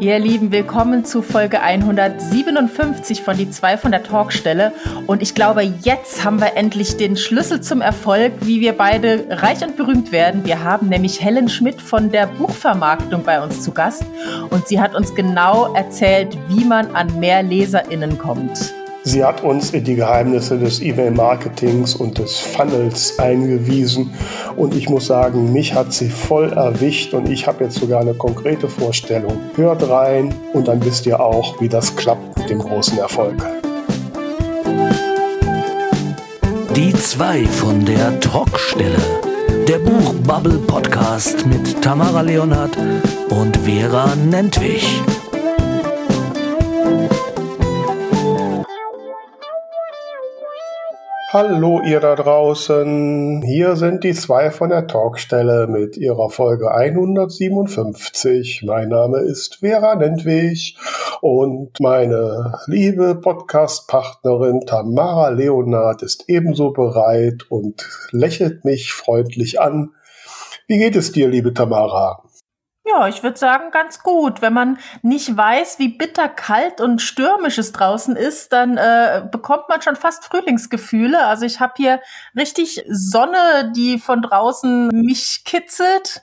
Ihr Lieben, willkommen zu Folge 157 von Die zwei von der Talkstelle. Und ich glaube, jetzt haben wir endlich den Schlüssel zum Erfolg, wie wir beide reich und berühmt werden. Wir haben nämlich Helen Schmidt von der Buchvermarktung bei uns zu Gast. Und sie hat uns genau erzählt, wie man an mehr LeserInnen kommt. Sie hat uns in die Geheimnisse des E-Mail-Marketings und des Funnels eingewiesen und ich muss sagen, mich hat sie voll erwischt und ich habe jetzt sogar eine konkrete Vorstellung. Hört rein und dann wisst ihr auch, wie das klappt mit dem großen Erfolg. Die zwei von der Talkstelle. Der Buchbubble Podcast mit Tamara Leonhardt und Vera Nentwich. Hallo ihr da draußen, hier sind die zwei von der Talkstelle mit ihrer Folge 157. Mein Name ist Vera Nentwig und meine liebe Podcast-Partnerin Tamara Leonard ist ebenso bereit und lächelt mich freundlich an. Wie geht es dir, liebe Tamara? Ja, ich würde sagen, ganz gut. Wenn man nicht weiß, wie bitter kalt und stürmisch es draußen ist, dann äh, bekommt man schon fast Frühlingsgefühle. Also ich habe hier richtig Sonne, die von draußen mich kitzelt.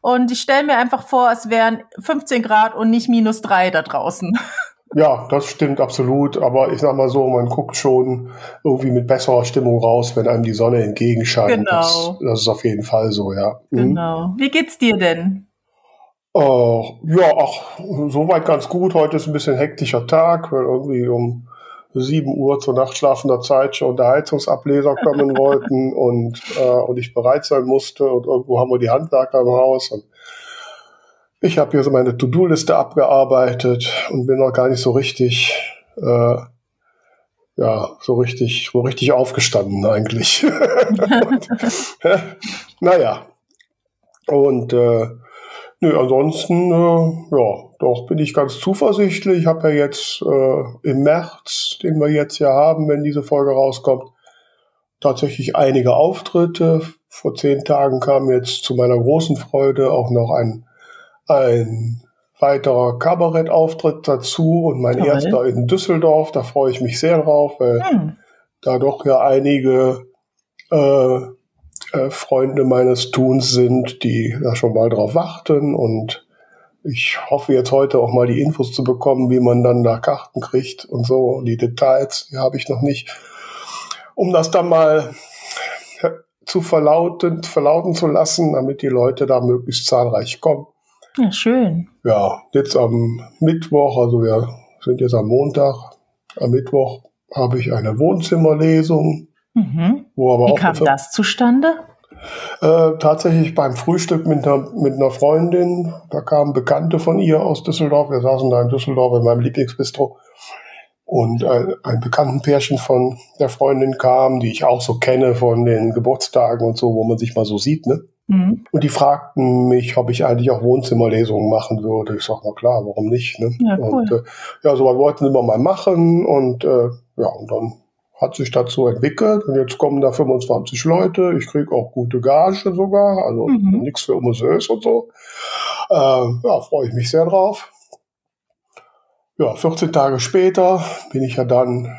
Und ich stelle mir einfach vor, es wären 15 Grad und nicht minus drei da draußen. Ja, das stimmt absolut. Aber ich sag mal so, man guckt schon irgendwie mit besserer Stimmung raus, wenn einem die Sonne entgegenscheint. Genau. Das, das ist auf jeden Fall so, ja. Mhm. Genau. Wie geht's dir denn? Äh, ja, ach, soweit ganz gut. Heute ist ein bisschen hektischer Tag, weil irgendwie um 7 Uhr zur nachtschlafender Zeit schon der Heizungsableser kommen wollten und, äh, und ich bereit sein musste. Und irgendwo haben wir die Handwerker im Haus. Und ich habe hier so meine To-Do-Liste abgearbeitet und bin noch gar nicht so richtig, äh, ja, so richtig, so richtig aufgestanden eigentlich. und, äh, naja. Und äh, Nö, ansonsten, äh, ja, doch bin ich ganz zuversichtlich. Ich habe ja jetzt äh, im März, den wir jetzt ja haben, wenn diese Folge rauskommt, tatsächlich einige Auftritte. Vor zehn Tagen kam jetzt zu meiner großen Freude auch noch ein, ein weiterer Kabarettauftritt dazu und mein Toll. erster in Düsseldorf. Da freue ich mich sehr drauf, weil hm. da doch ja einige äh, äh, Freunde meines Tuns sind, die da schon mal drauf warten und ich hoffe jetzt heute auch mal die Infos zu bekommen, wie man dann da Karten kriegt und so. Die Details, die habe ich noch nicht. Um das dann mal zu verlauten, verlauten zu lassen, damit die Leute da möglichst zahlreich kommen. Ja, schön. Ja, jetzt am Mittwoch, also wir sind jetzt am Montag, am Mittwoch habe ich eine Wohnzimmerlesung Mhm. Wie kam das zustande? Äh, tatsächlich beim Frühstück mit einer, mit einer Freundin. Da kamen Bekannte von ihr aus Düsseldorf. Wir saßen da in Düsseldorf in meinem Lieblingsbistro. Und äh, ein bekannten Pärchen von der Freundin kam, die ich auch so kenne von den Geburtstagen und so, wo man sich mal so sieht, ne? Mhm. Und die fragten mich, ob ich eigentlich auch Wohnzimmerlesungen machen würde. Ich sag, na klar, warum nicht? Ne? Ja, cool. Und äh, ja, so was wollten sie immer mal machen und äh, ja, und dann hat sich dazu entwickelt und jetzt kommen da 25 Leute. Ich kriege auch gute Gage sogar, also mhm. nichts für Museus und so. Äh, ja, freue ich mich sehr drauf. Ja, 14 Tage später bin ich ja dann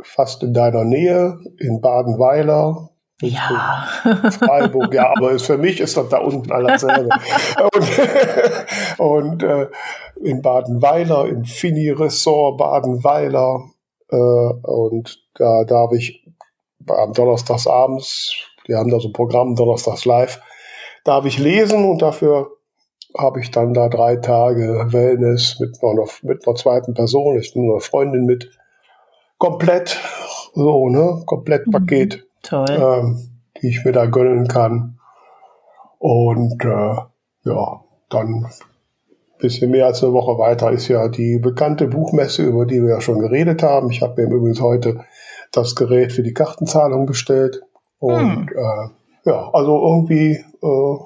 fast in deiner Nähe in Badenweiler. Ja. Freiburg, ja, aber für mich ist das da unten alles selbe. und, und äh, in Badenweiler, im Fini-Ressort Badenweiler, äh, und da darf ich am Donnerstagsabends, wir haben da so ein Programm, Donnerstags live, darf ich lesen und dafür habe ich dann da drei Tage Wellness mit einer, mit einer zweiten Person, ich nehme eine Freundin mit. Komplett, so, ne? Komplett mhm. Paket. Mhm, toll. Ähm, die ich mir da gönnen kann. Und äh, ja, dann bisschen mehr als eine Woche weiter ist ja die bekannte Buchmesse, über die wir ja schon geredet haben. Ich habe mir übrigens heute das Gerät für die Kartenzahlung bestellt. Und hm. äh, ja, also irgendwie äh,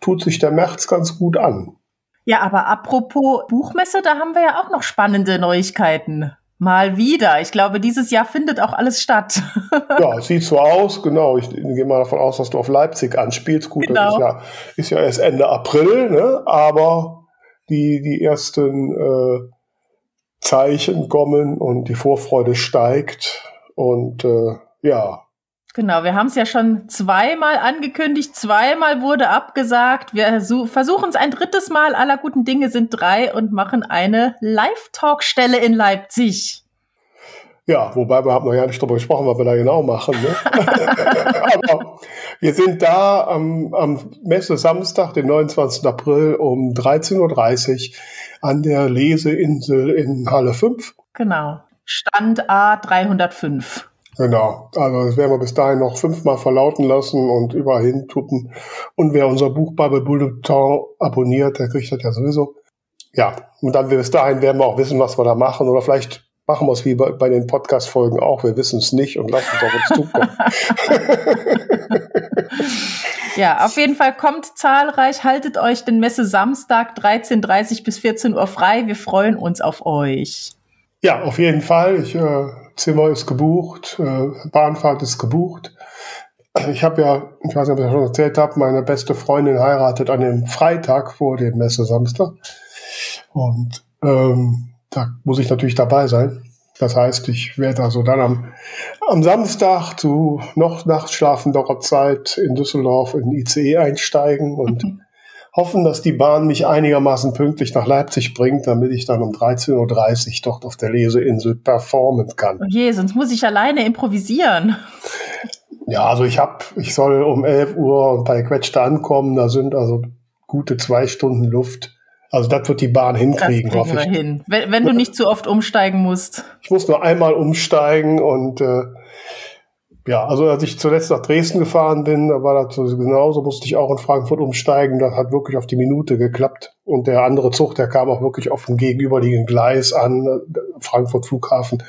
tut sich der März ganz gut an. Ja, aber apropos Buchmesse, da haben wir ja auch noch spannende Neuigkeiten. Mal wieder. Ich glaube, dieses Jahr findet auch alles statt. ja, sieht so aus, genau. Ich gehe mal davon aus, dass du auf Leipzig anspielst. Gut, genau. das ist ja, ist ja erst Ende April, ne? aber die, die ersten äh, Zeichen kommen und die Vorfreude steigt. Und äh, ja, Genau, wir haben es ja schon zweimal angekündigt, zweimal wurde abgesagt. Wir versuchen es ein drittes Mal. Aller guten Dinge sind drei und machen eine Live-Talk-Stelle in Leipzig. Ja, wobei wir haben noch ja nicht darüber gesprochen, was wir da genau machen. Ne? Aber wir sind da am, am Messe Samstag, den 29. April um 13.30 Uhr an der Leseinsel in Halle 5. Genau. Stand A 305. Genau, also das werden wir bis dahin noch fünfmal verlauten lassen und überall hin tuppen. Und wer unser Buch Bubble Bulletin abonniert, der kriegt das ja sowieso. Ja, und dann bis dahin werden wir auch wissen, was wir da machen. Oder vielleicht machen wir es wie bei, bei den Podcast-Folgen auch. Wir wissen es nicht und lassen es auf uns zukommen. ja, auf jeden Fall kommt zahlreich. Haltet euch den Messe Samstag 13.30 bis 14 Uhr frei. Wir freuen uns auf euch. Ja, auf jeden Fall. Ich äh, Zimmer ist gebucht, äh, Bahnfahrt ist gebucht. Ich habe ja, ich weiß nicht, ob ich das schon erzählt habe, meine beste Freundin heiratet an dem Freitag vor dem Messe Samstag. Und ähm, da muss ich natürlich dabei sein. Das heißt, ich werde also dann am, am Samstag zu noch nachtschlafenderer Zeit in Düsseldorf in ICE einsteigen und mhm hoffen, dass die Bahn mich einigermaßen pünktlich nach Leipzig bringt, damit ich dann um 13.30 Uhr dort auf der Leseinsel performen kann. Oh je, sonst muss ich alleine improvisieren. Ja, also ich habe, ich soll um 11 Uhr bei Quetsch ankommen, da sind also gute zwei Stunden Luft. Also das wird die Bahn hinkriegen, hoffe ich. Hin. Wenn, wenn, du nicht zu oft umsteigen musst. Ich muss nur einmal umsteigen und äh, ja, also als ich zuletzt nach Dresden gefahren bin, da war das genauso, musste ich auch in Frankfurt umsteigen. Das hat wirklich auf die Minute geklappt. Und der andere Zug, der kam auch wirklich auf dem gegenüberliegenden Gleis an, Frankfurt Flughafen.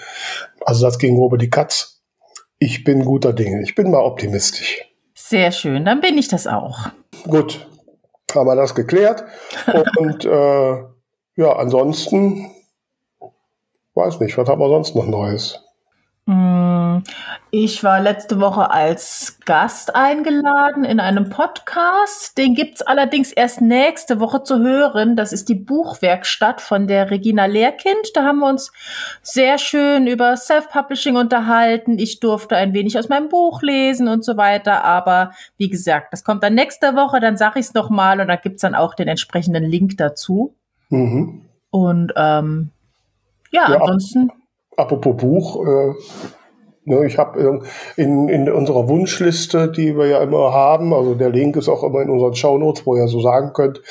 Also das ging über die Katz. Ich bin guter Dinge. Ich bin mal optimistisch. Sehr schön, dann bin ich das auch. Gut, haben wir das geklärt. Und äh, ja, ansonsten weiß nicht, was haben wir sonst noch Neues? Hm, ich war letzte Woche als Gast eingeladen in einem Podcast. Den gibt's allerdings erst nächste Woche zu hören. Das ist die Buchwerkstatt von der Regina Lehrkind. Da haben wir uns sehr schön über Self-Publishing unterhalten. Ich durfte ein wenig aus meinem Buch lesen und so weiter. Aber wie gesagt, das kommt dann nächste Woche. Dann sage ich es nochmal und da gibt's dann auch den entsprechenden Link dazu. Mhm. Und ähm, ja, ja, ansonsten apropos Buch, äh, ne, ich habe in, in unserer Wunschliste, die wir ja immer haben, also der Link ist auch immer in unseren Shownotes, wo ihr so sagen könnt,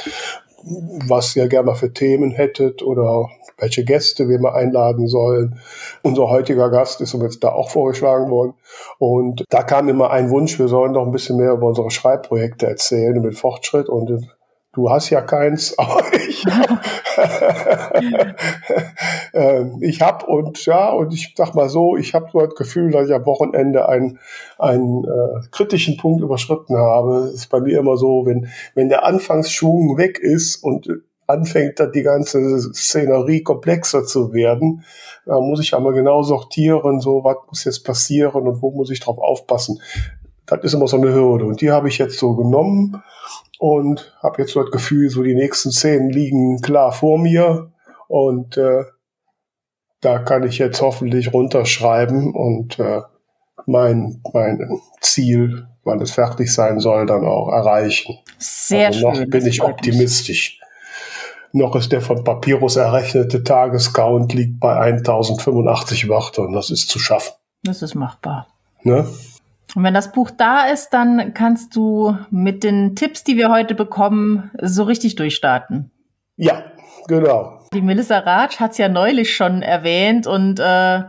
was ihr gerne mal für Themen hättet oder welche Gäste wir mal einladen sollen. Unser heutiger Gast ist uns da auch vorgeschlagen worden. Und da kam immer ein Wunsch, wir sollen doch ein bisschen mehr über unsere Schreibprojekte erzählen, über den Fortschritt. Und Du hast ja keins, aber ich ähm, ich habe und ja und ich sag mal so, ich habe so das Gefühl, dass ich am Wochenende einen einen äh, kritischen Punkt überschritten habe. Das ist bei mir immer so, wenn wenn der Anfangsschwung weg ist und anfängt, dann die ganze Szenerie komplexer zu werden, da muss ich einmal genau sortieren, so was muss jetzt passieren und wo muss ich drauf aufpassen. Das ist immer so eine Hürde und die habe ich jetzt so genommen und habe jetzt so das Gefühl, so die nächsten zehn liegen klar vor mir und äh, da kann ich jetzt hoffentlich runterschreiben und äh, mein, mein Ziel, wann es fertig sein soll, dann auch erreichen. Sehr also noch schön. bin ich optimistisch. Noch ist der von Papyrus errechnete Tagescount liegt bei 1085 Wörtern. Das ist zu schaffen. Das ist machbar. Ne? Und wenn das Buch da ist, dann kannst du mit den Tipps, die wir heute bekommen, so richtig durchstarten. Ja, genau. Die Melissa Ratsch hat es ja neulich schon erwähnt und äh,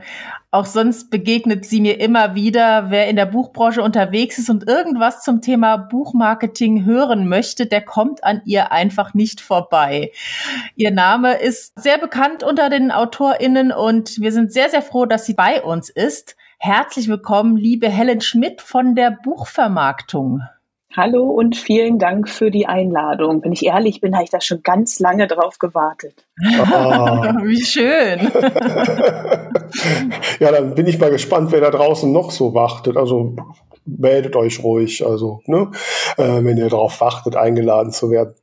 auch sonst begegnet sie mir immer wieder, wer in der Buchbranche unterwegs ist und irgendwas zum Thema Buchmarketing hören möchte, der kommt an ihr einfach nicht vorbei. Ihr Name ist sehr bekannt unter den AutorInnen und wir sind sehr, sehr froh, dass sie bei uns ist. Herzlich willkommen, liebe Helen Schmidt von der Buchvermarktung. Hallo und vielen Dank für die Einladung. Wenn ich ehrlich bin, habe ich da schon ganz lange drauf gewartet. Oh. Wie schön. ja, dann bin ich mal gespannt, wer da draußen noch so wartet. Also meldet euch ruhig, also ne, äh, wenn ihr darauf wartet, eingeladen zu werden.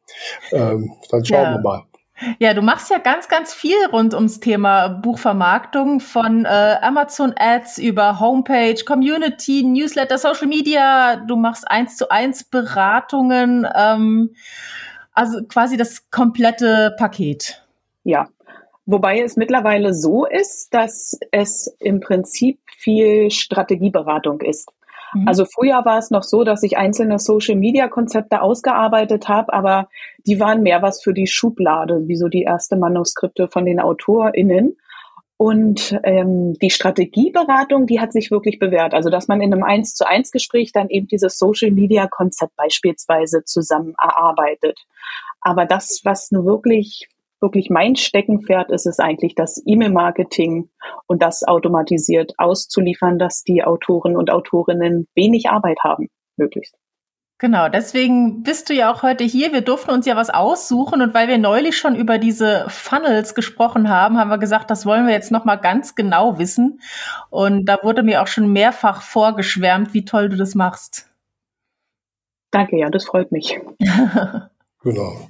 Ähm, dann schauen ja. wir mal. Ja, du machst ja ganz, ganz viel rund ums Thema Buchvermarktung von äh, Amazon Ads über Homepage, Community, Newsletter, Social Media. Du machst eins zu eins Beratungen, ähm, also quasi das komplette Paket. Ja, wobei es mittlerweile so ist, dass es im Prinzip viel Strategieberatung ist. Mhm. Also früher war es noch so, dass ich einzelne Social-Media-Konzepte ausgearbeitet habe, aber die waren mehr was für die Schublade, wie so die erste Manuskripte von den AutorInnen. Und ähm, die Strategieberatung, die hat sich wirklich bewährt. Also dass man in einem eins zu eins Gespräch dann eben dieses Social Media Konzept beispielsweise zusammen erarbeitet. Aber das, was nur wirklich wirklich mein Steckenpferd ist es eigentlich, das E-Mail-Marketing und das automatisiert auszuliefern, dass die Autoren und Autorinnen wenig Arbeit haben, möglichst. Genau, deswegen bist du ja auch heute hier. Wir durften uns ja was aussuchen und weil wir neulich schon über diese Funnels gesprochen haben, haben wir gesagt, das wollen wir jetzt noch mal ganz genau wissen. Und da wurde mir auch schon mehrfach vorgeschwärmt, wie toll du das machst. Danke, ja, das freut mich. Genau.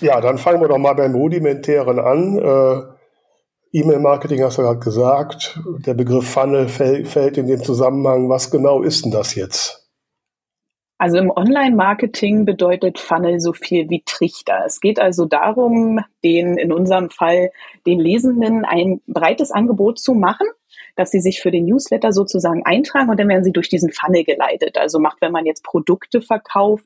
Ja, dann fangen wir doch mal beim Rudimentären an. Äh, E-Mail-Marketing hast du gerade gesagt. Der Begriff Funnel fäll, fällt in dem Zusammenhang. Was genau ist denn das jetzt? Also im Online-Marketing bedeutet Funnel so viel wie Trichter. Es geht also darum, den, in unserem Fall, den Lesenden ein breites Angebot zu machen, dass sie sich für den Newsletter sozusagen eintragen und dann werden sie durch diesen Funnel geleitet. Also macht, wenn man jetzt Produkte verkauft,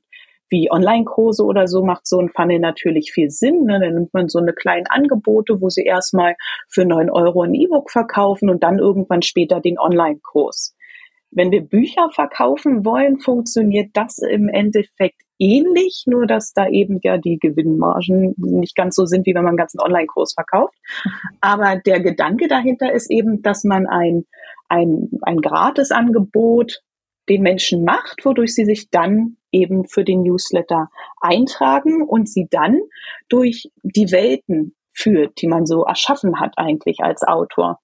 wie Online-Kurse oder so macht so ein Funnel natürlich viel Sinn. Ne? Dann nimmt man so eine kleinen Angebote, wo sie erstmal für neun Euro ein E-Book verkaufen und dann irgendwann später den Online-Kurs. Wenn wir Bücher verkaufen wollen, funktioniert das im Endeffekt ähnlich, nur dass da eben ja die Gewinnmargen nicht ganz so sind, wie wenn man einen ganzen Online-Kurs verkauft. Aber der Gedanke dahinter ist eben, dass man ein, ein, ein Gratisangebot den Menschen macht, wodurch sie sich dann eben für den Newsletter eintragen und sie dann durch die Welten führt, die man so erschaffen hat eigentlich als Autor.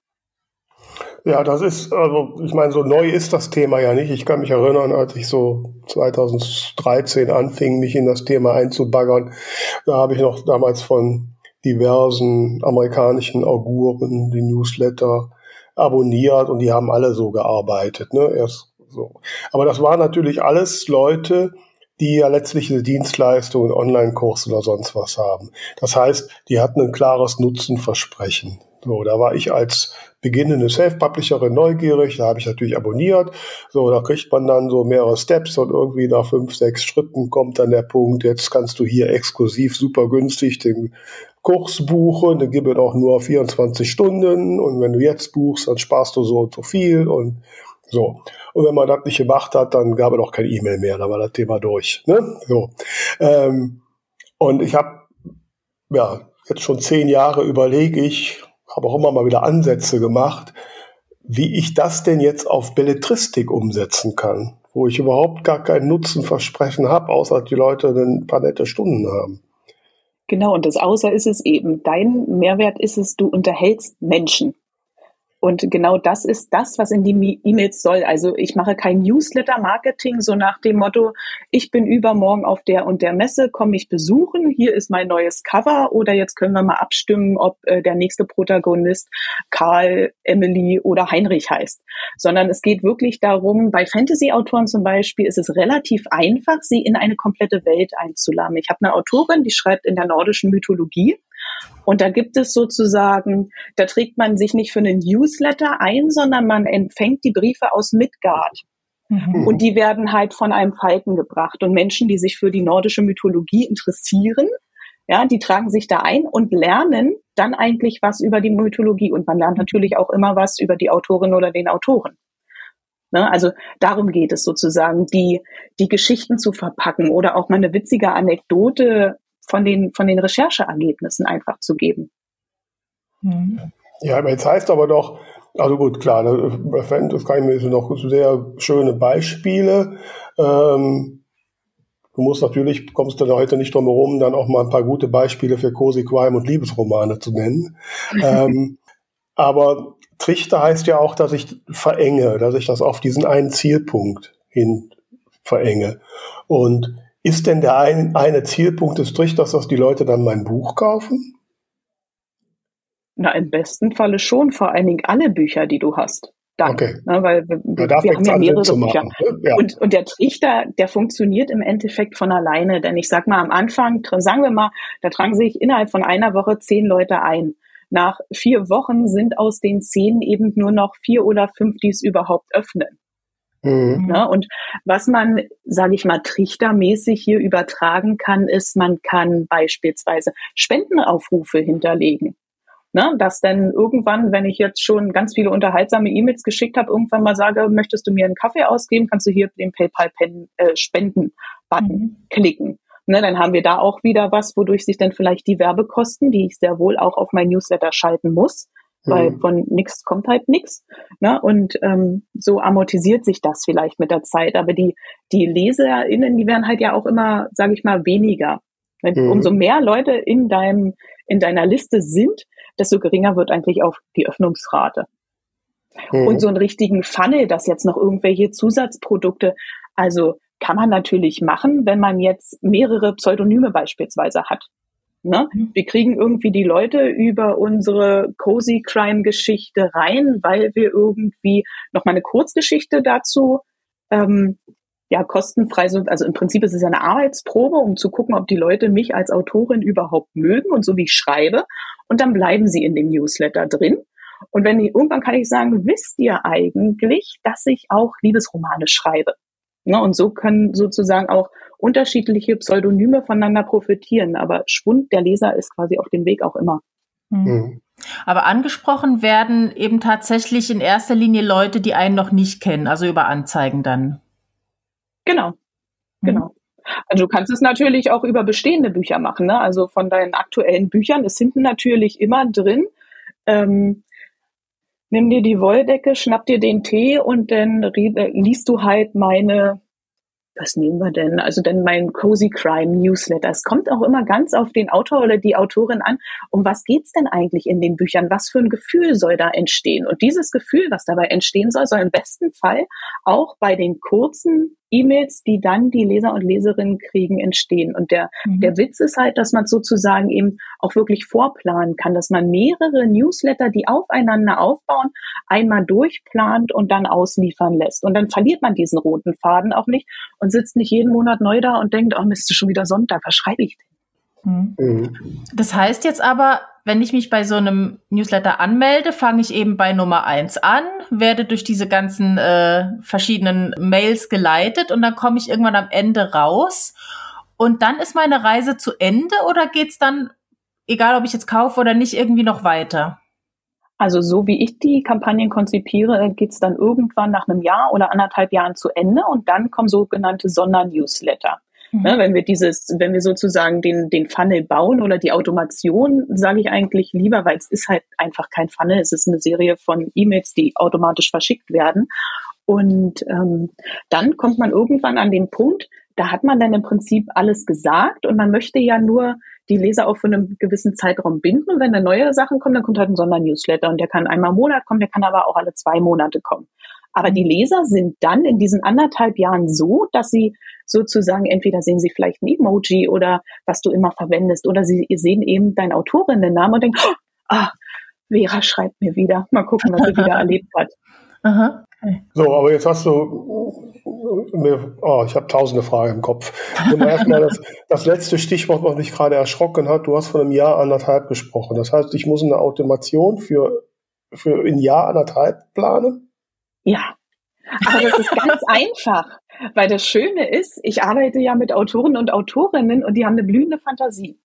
Ja, das ist, also ich meine, so neu ist das Thema ja nicht. Ich kann mich erinnern, als ich so 2013 anfing, mich in das Thema einzubaggern, da habe ich noch damals von diversen amerikanischen Auguren die Newsletter abonniert und die haben alle so gearbeitet. Ne? Erst so. Aber das waren natürlich alles Leute, die ja letztlich eine Dienstleistung, einen Online-Kurs oder sonst was haben. Das heißt, die hatten ein klares Nutzenversprechen. So, da war ich als beginnende Self-Publisherin neugierig, da habe ich natürlich abonniert. So, da kriegt man dann so mehrere Steps und irgendwie nach fünf, sechs Schritten kommt dann der Punkt, jetzt kannst du hier exklusiv super günstig den Kurs buchen, dann gibt es auch nur 24 Stunden und wenn du jetzt buchst, dann sparst du so und so viel und so. Und wenn man das nicht gemacht hat, dann gab es auch kein E-Mail mehr, da war das Thema durch. Ne? So. Ähm, und ich habe ja jetzt schon zehn Jahre überlege ich, habe auch immer mal wieder Ansätze gemacht, wie ich das denn jetzt auf Belletristik umsetzen kann, wo ich überhaupt gar kein Nutzenversprechen habe, außer die Leute ein paar nette Stunden haben. Genau, und das Außer ist es eben, dein Mehrwert ist es, du unterhältst Menschen. Und genau das ist das, was in die E-Mails soll. Also ich mache kein Newsletter-Marketing so nach dem Motto, ich bin übermorgen auf der und der Messe, komme ich besuchen, hier ist mein neues Cover oder jetzt können wir mal abstimmen, ob äh, der nächste Protagonist Karl, Emily oder Heinrich heißt. Sondern es geht wirklich darum, bei Fantasy-Autoren zum Beispiel ist es relativ einfach, sie in eine komplette Welt einzuladen. Ich habe eine Autorin, die schreibt in der nordischen Mythologie und da gibt es sozusagen, da trägt man sich nicht für einen Newsletter ein, sondern man empfängt die Briefe aus Midgard. Mhm. Und die werden halt von einem Falken gebracht. Und Menschen, die sich für die nordische Mythologie interessieren, ja, die tragen sich da ein und lernen dann eigentlich was über die Mythologie. Und man lernt natürlich auch immer was über die Autorin oder den Autoren. Ne? Also darum geht es sozusagen, die, die Geschichten zu verpacken oder auch mal eine witzige Anekdote von den, von den Rechercheergebnissen einfach zu geben. Mhm. Ja, aber jetzt heißt aber doch, also gut, klar, das kann ich mir noch sehr schöne Beispiele. Ähm, du musst natürlich, kommst du heute nicht drum herum, dann auch mal ein paar gute Beispiele für Cozy Crime und Liebesromane zu nennen. ähm, aber Trichter heißt ja auch, dass ich verenge, dass ich das auf diesen einen Zielpunkt hin verenge. Und ist denn der ein, eine Zielpunkt des Trichters, dass die Leute dann mein Buch kaufen? Na, im besten Falle schon, vor allen Dingen alle Bücher, die du hast. Dann, okay. Ne, weil wir, ja, wir haben ja mehrere Bücher. Ne? Ja. Und, und der Trichter, der funktioniert im Endeffekt von alleine. Denn ich sag mal, am Anfang, sagen wir mal, da tragen sich innerhalb von einer Woche zehn Leute ein. Nach vier Wochen sind aus den zehn eben nur noch vier oder fünf, die es überhaupt öffnen. Mhm. Ja, ne, und was man, sage ich mal, trichtermäßig hier übertragen kann, ist, man kann beispielsweise Spendenaufrufe hinterlegen. Ne, dass dann irgendwann, wenn ich jetzt schon ganz viele unterhaltsame E-Mails geschickt habe, irgendwann mal sage, möchtest du mir einen Kaffee ausgeben, kannst du hier den PayPal-Spenden-Button äh, mhm. klicken. Ne, dann haben wir da auch wieder was, wodurch sich dann vielleicht die Werbekosten, die ich sehr wohl auch auf mein Newsletter schalten muss, weil mhm. von nichts kommt halt nichts. Ne? Und ähm, so amortisiert sich das vielleicht mit der Zeit. Aber die, die LeserInnen, die werden halt ja auch immer, sage ich mal, weniger. Wenn, mhm. Umso mehr Leute in deinem, in deiner Liste sind, desto geringer wird eigentlich auch die Öffnungsrate. Mhm. Und so einen richtigen Funnel, dass jetzt noch irgendwelche Zusatzprodukte, also kann man natürlich machen, wenn man jetzt mehrere Pseudonyme beispielsweise hat. Ne? Mhm. Wir kriegen irgendwie die Leute über unsere Cozy Crime Geschichte rein, weil wir irgendwie noch mal eine Kurzgeschichte dazu ähm, ja kostenfrei sind. Also im Prinzip ist es ja eine Arbeitsprobe, um zu gucken, ob die Leute mich als Autorin überhaupt mögen und so wie ich schreibe. Und dann bleiben sie in dem Newsletter drin. Und wenn ich, irgendwann kann ich sagen, wisst ihr eigentlich, dass ich auch Liebesromane schreibe? Ne? Und so können sozusagen auch unterschiedliche Pseudonyme voneinander profitieren. Aber Schwund der Leser ist quasi auf dem Weg auch immer. Mhm. Aber angesprochen werden eben tatsächlich in erster Linie Leute, die einen noch nicht kennen, also über Anzeigen dann. Genau, mhm. genau. Also du kannst es natürlich auch über bestehende Bücher machen. Ne? Also von deinen aktuellen Büchern ist hinten natürlich immer drin. Ähm, nimm dir die Wolldecke, schnapp dir den Tee und dann liest du halt meine was nehmen wir denn? Also denn mein Cozy Crime Newsletter. Es kommt auch immer ganz auf den Autor oder die Autorin an. Um was geht's denn eigentlich in den Büchern? Was für ein Gefühl soll da entstehen? Und dieses Gefühl, was dabei entstehen soll, soll im besten Fall auch bei den kurzen E-Mails, die dann die Leser und Leserinnen kriegen, entstehen. Und der, mhm. der Witz ist halt, dass man sozusagen eben auch wirklich vorplanen kann, dass man mehrere Newsletter, die aufeinander aufbauen, einmal durchplant und dann ausliefern lässt. Und dann verliert man diesen roten Faden auch nicht und sitzt nicht jeden Monat neu da und denkt, oh Mist, ist schon wieder Sonntag, was schreibe ich denn? Mhm. mhm. Das heißt jetzt aber, wenn ich mich bei so einem Newsletter anmelde, fange ich eben bei Nummer eins an, werde durch diese ganzen äh, verschiedenen Mails geleitet und dann komme ich irgendwann am Ende raus. Und dann ist meine Reise zu Ende oder geht's dann, egal ob ich jetzt kaufe oder nicht, irgendwie noch weiter? Also so wie ich die Kampagnen konzipiere, geht's dann irgendwann nach einem Jahr oder anderthalb Jahren zu Ende und dann kommen sogenannte Sondernewsletter. Mhm. Ne, wenn wir dieses, wenn wir sozusagen den, den Funnel bauen oder die Automation, sage ich eigentlich lieber, weil es ist halt einfach kein Funnel, es ist eine Serie von E-Mails, die automatisch verschickt werden. Und ähm, dann kommt man irgendwann an den Punkt, da hat man dann im Prinzip alles gesagt und man möchte ja nur die Leser auch für einen gewissen Zeitraum binden. Und wenn da neue Sachen kommen, dann kommt halt ein Sondernewsletter und der kann einmal im Monat kommen, der kann aber auch alle zwei Monate kommen. Aber die Leser sind dann in diesen anderthalb Jahren so, dass sie sozusagen entweder sehen sie vielleicht ein Emoji oder was du immer verwendest oder sie sehen eben deinen Autorinnennamen und denken, oh, ah, Vera schreibt mir wieder. Mal gucken, was sie wieder erlebt hat. Aha. So, aber jetzt hast du mir, oh, ich habe tausende Fragen im Kopf. Und erstmal das, das letzte Stichwort, was mich gerade erschrocken hat, du hast von einem Jahr anderthalb gesprochen. Das heißt, ich muss eine Automation für, für ein Jahr anderthalb planen? Ja, aber das ist ganz einfach, weil das Schöne ist, ich arbeite ja mit Autoren und Autorinnen und die haben eine blühende Fantasie.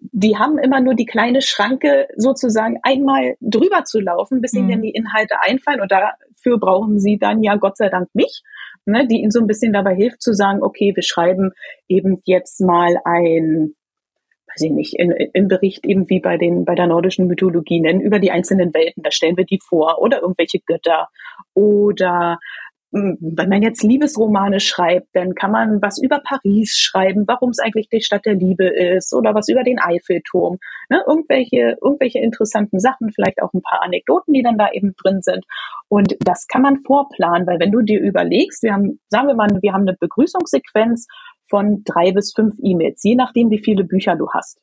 Die haben immer nur die kleine Schranke sozusagen einmal drüber zu laufen, bis ihnen mhm. die Inhalte einfallen und dafür brauchen sie dann ja Gott sei Dank mich, ne, die ihnen so ein bisschen dabei hilft zu sagen, okay, wir schreiben eben jetzt mal ein weiß ich nicht, in, im Bericht eben wie bei den, bei der nordischen Mythologie nennen, über die einzelnen Welten, da stellen wir die vor oder irgendwelche Götter oder hm, wenn man jetzt Liebesromane schreibt, dann kann man was über Paris schreiben, warum es eigentlich die Stadt der Liebe ist oder was über den Eiffelturm. Ne? Irgendwelche, irgendwelche interessanten Sachen, vielleicht auch ein paar Anekdoten, die dann da eben drin sind. Und das kann man vorplanen, weil wenn du dir überlegst, wir haben, sagen wir mal, wir haben eine Begrüßungssequenz von drei bis fünf E-Mails, je nachdem, wie viele Bücher du hast.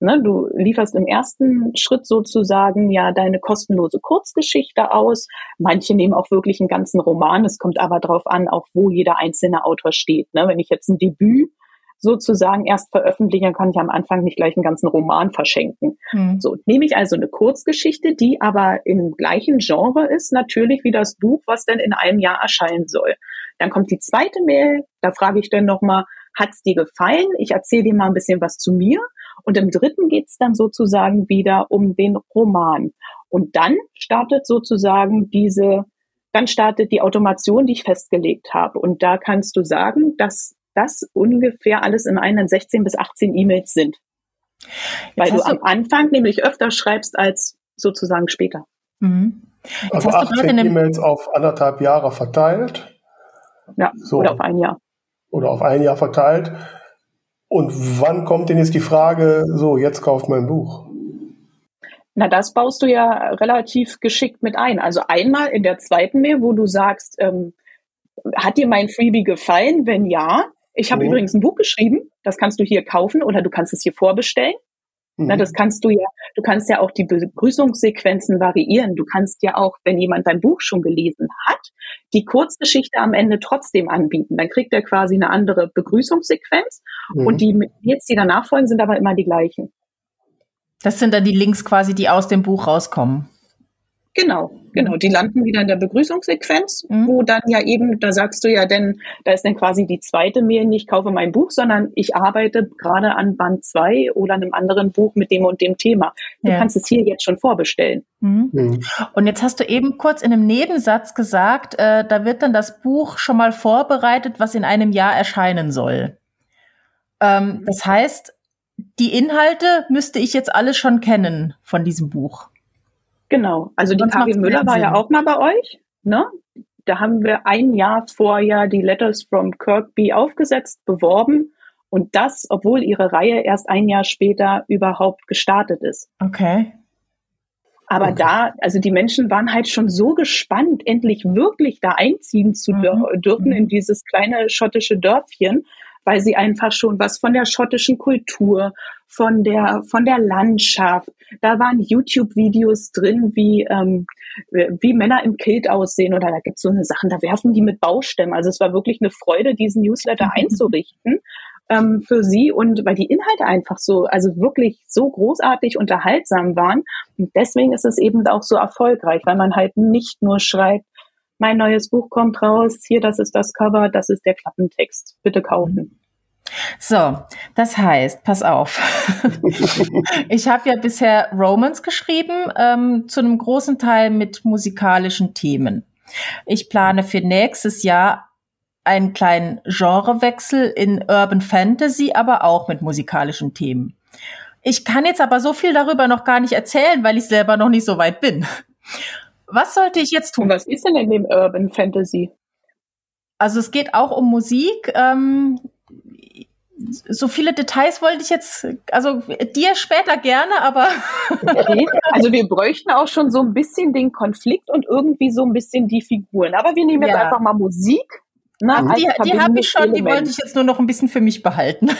Ne, du lieferst im ersten Schritt sozusagen ja deine kostenlose Kurzgeschichte aus. Manche nehmen auch wirklich einen ganzen Roman. Es kommt aber darauf an, auch wo jeder einzelne Autor steht. Ne, wenn ich jetzt ein Debüt sozusagen erst veröffentliche, dann kann ich am Anfang nicht gleich einen ganzen Roman verschenken. Mhm. So nehme ich also eine Kurzgeschichte, die aber im gleichen Genre ist, natürlich wie das Buch, was dann in einem Jahr erscheinen soll. Dann kommt die zweite Mail, da frage ich dann nochmal, hat's dir gefallen? Ich erzähle dir mal ein bisschen was zu mir. Und im dritten geht's dann sozusagen wieder um den Roman. Und dann startet sozusagen diese, dann startet die Automation, die ich festgelegt habe. Und da kannst du sagen, dass das ungefähr alles in einen 16 bis 18 E-Mails sind. Weil du am Anfang nämlich öfter schreibst als sozusagen später. Mhm. Also 18 E-Mails auf anderthalb Jahre verteilt. Ja, so. oder auf ein Jahr. Oder auf ein Jahr verteilt. Und wann kommt denn jetzt die Frage, so, jetzt kauft mein Buch? Na, das baust du ja relativ geschickt mit ein. Also einmal in der zweiten Mail, wo du sagst, ähm, hat dir mein Freebie gefallen? Wenn ja, ich habe mhm. übrigens ein Buch geschrieben, das kannst du hier kaufen oder du kannst es hier vorbestellen. Mhm. Na, das kannst du ja, du kannst ja auch die Begrüßungssequenzen variieren. Du kannst ja auch, wenn jemand dein Buch schon gelesen hat, die Kurzgeschichte am Ende trotzdem anbieten. Dann kriegt er quasi eine andere Begrüßungssequenz mhm. und die jetzt, die danach folgen, sind aber immer die gleichen. Das sind dann die Links quasi, die aus dem Buch rauskommen. Genau, genau. Die landen wieder in der Begrüßungssequenz, mhm. wo dann ja eben, da sagst du ja, denn da ist dann quasi die zweite Mail, nicht kaufe mein Buch, sondern ich arbeite gerade an Band 2 oder einem anderen Buch mit dem und dem Thema. Du ja. kannst es hier jetzt schon vorbestellen. Mhm. Mhm. Und jetzt hast du eben kurz in einem Nebensatz gesagt, äh, da wird dann das Buch schon mal vorbereitet, was in einem Jahr erscheinen soll. Ähm, das heißt, die Inhalte müsste ich jetzt alles schon kennen von diesem Buch. Genau. Also die Karin Müller war ja auch mal bei euch. Ne? Da haben wir ein Jahr vorher die Letters from Kirkby aufgesetzt, beworben. Und das, obwohl ihre Reihe erst ein Jahr später überhaupt gestartet ist. Okay. Aber okay. da, also die Menschen waren halt schon so gespannt, endlich wirklich da einziehen zu mhm. dürfen mhm. in dieses kleine schottische Dörfchen, weil sie einfach schon was von der schottischen Kultur, von der, von der Landschaft, da waren YouTube-Videos drin, wie, ähm, wie Männer im Kilt aussehen oder da gibt's so eine Sachen, da werfen die mit Baustämmen. Also es war wirklich eine Freude, diesen Newsletter einzurichten ähm, für sie und weil die Inhalte einfach so, also wirklich so großartig unterhaltsam waren. Und deswegen ist es eben auch so erfolgreich, weil man halt nicht nur schreibt, mein neues Buch kommt raus, hier, das ist das Cover, das ist der Klappentext, bitte kaufen. So, das heißt, pass auf. ich habe ja bisher Romans geschrieben, ähm, zu einem großen Teil mit musikalischen Themen. Ich plane für nächstes Jahr einen kleinen Genrewechsel in Urban Fantasy, aber auch mit musikalischen Themen. Ich kann jetzt aber so viel darüber noch gar nicht erzählen, weil ich selber noch nicht so weit bin. Was sollte ich jetzt tun? Und was ist denn in dem Urban Fantasy? Also es geht auch um Musik. Ähm, so viele Details wollte ich jetzt, also dir später gerne, aber. Okay. Also wir bräuchten auch schon so ein bisschen den Konflikt und irgendwie so ein bisschen die Figuren. Aber wir nehmen jetzt ja. einfach mal Musik. Na, die die habe ich schon, Element. die wollte ich jetzt nur noch ein bisschen für mich behalten.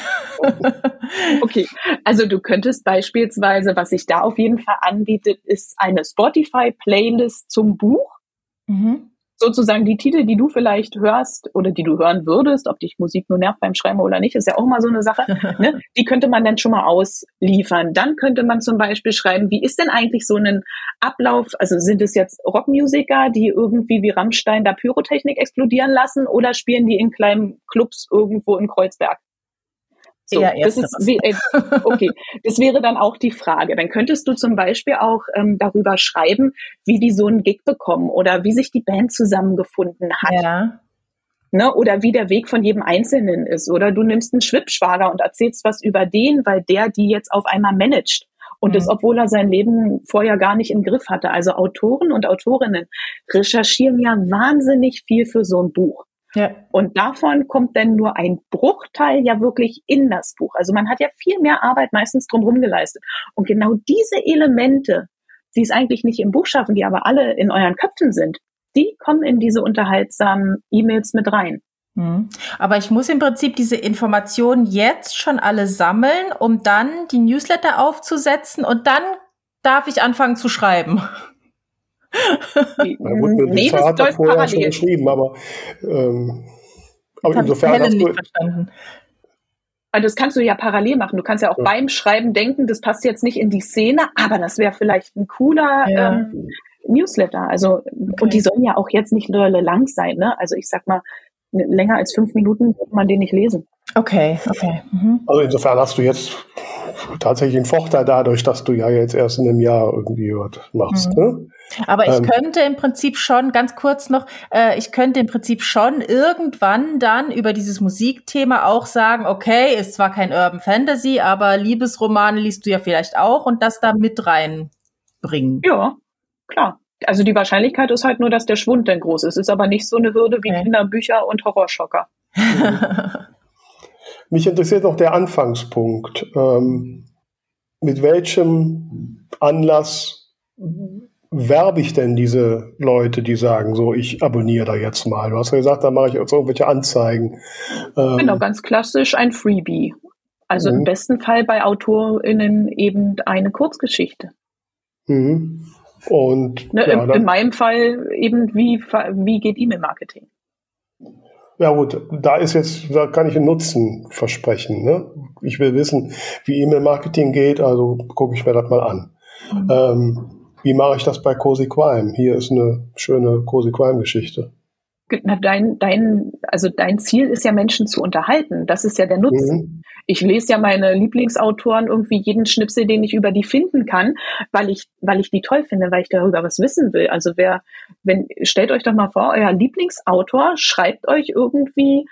okay, also du könntest beispielsweise, was sich da auf jeden Fall anbietet, ist eine Spotify-Playlist zum Buch. Mhm sozusagen die Titel, die du vielleicht hörst oder die du hören würdest, ob dich Musik nur nervt beim Schreiben oder nicht, ist ja auch mal so eine Sache, ne? die könnte man dann schon mal ausliefern. Dann könnte man zum Beispiel schreiben, wie ist denn eigentlich so ein Ablauf, also sind es jetzt Rockmusiker, die irgendwie wie Rammstein da Pyrotechnik explodieren lassen oder spielen die in kleinen Clubs irgendwo in Kreuzberg? So, Eher das ist, okay, das wäre dann auch die Frage. Dann könntest du zum Beispiel auch ähm, darüber schreiben, wie die so einen Gig bekommen oder wie sich die Band zusammengefunden hat. Ja. Ne, oder wie der Weg von jedem Einzelnen ist. Oder du nimmst einen Schwippschwager und erzählst was über den, weil der die jetzt auf einmal managt. Und mhm. das, obwohl er sein Leben vorher gar nicht im Griff hatte. Also Autoren und Autorinnen recherchieren ja wahnsinnig viel für so ein Buch. Ja. Und davon kommt dann nur ein Bruchteil ja wirklich in das Buch. Also man hat ja viel mehr Arbeit meistens drumherum geleistet. Und genau diese Elemente, die es eigentlich nicht im Buch schaffen, die aber alle in euren Köpfen sind, die kommen in diese unterhaltsamen E-Mails mit rein. Mhm. Aber ich muss im Prinzip diese Informationen jetzt schon alle sammeln, um dann die Newsletter aufzusetzen und dann darf ich anfangen zu schreiben. Gut, mit nee, das hat er vorher parallel. schon geschrieben, aber, ähm, aber insofern hast du, verstanden. Also das kannst du ja parallel machen. Du kannst ja auch ja. beim Schreiben denken, das passt jetzt nicht in die Szene, aber das wäre vielleicht ein cooler ja. ähm, Newsletter. Also okay. und die sollen ja auch jetzt nicht lang sein. Ne? Also ich sag mal, länger als fünf Minuten wird man den nicht lesen. Okay, okay. Mhm. Also insofern hast du jetzt tatsächlich einen Vorteil dadurch, dass du ja jetzt erst in einem Jahr irgendwie was machst. Mhm. Ne? Aber ich ähm, könnte im Prinzip schon, ganz kurz noch, äh, ich könnte im Prinzip schon irgendwann dann über dieses Musikthema auch sagen, okay, ist zwar kein Urban Fantasy, aber Liebesromane liest du ja vielleicht auch und das da mit reinbringen. Ja, klar. Also die Wahrscheinlichkeit ist halt nur, dass der Schwund dann groß ist. Ist aber nicht so eine Hürde wie okay. Kinderbücher und Horrorschocker. Mich interessiert noch der Anfangspunkt. Ähm, mit welchem Anlass werbe ich denn diese Leute, die sagen, so, ich abonniere da jetzt mal? Du hast ja gesagt, da mache ich jetzt irgendwelche Anzeigen. Ähm, genau, ganz klassisch ein Freebie. Also mhm. im besten Fall bei AutorInnen eben eine Kurzgeschichte. Mhm. Und ne, ja, in, in, meinem Fall eben, wie, wie geht E-Mail-Marketing? Ja gut, da ist jetzt, da kann ich einen Nutzen versprechen. Ne? Ich will wissen, wie E-Mail-Marketing geht, also gucke ich mir das mal an. Mhm. Ähm, wie mache ich das bei Cozy Crime? Hier ist eine schöne Cozy Crime-Geschichte. Dein, dein, also dein Ziel ist ja, Menschen zu unterhalten. Das ist ja der Nutzen. Mhm ich lese ja meine Lieblingsautoren irgendwie jeden Schnipsel, den ich über die finden kann, weil ich, weil ich die toll finde, weil ich darüber was wissen will. Also wer, wenn, stellt euch doch mal vor, euer Lieblingsautor schreibt euch irgendwie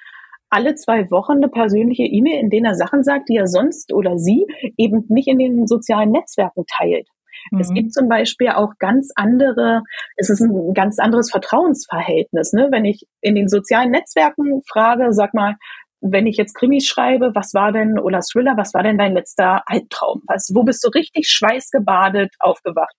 alle zwei Wochen eine persönliche E-Mail, in der er Sachen sagt, die er sonst oder sie eben nicht in den sozialen Netzwerken teilt. Mhm. Es gibt zum Beispiel auch ganz andere, es ist ein ganz anderes Vertrauensverhältnis. Ne? Wenn ich in den sozialen Netzwerken frage, sag mal, wenn ich jetzt Krimis schreibe, was war denn, oder Thriller, was war denn dein letzter Albtraum? Was, wo bist du richtig schweißgebadet aufgewacht?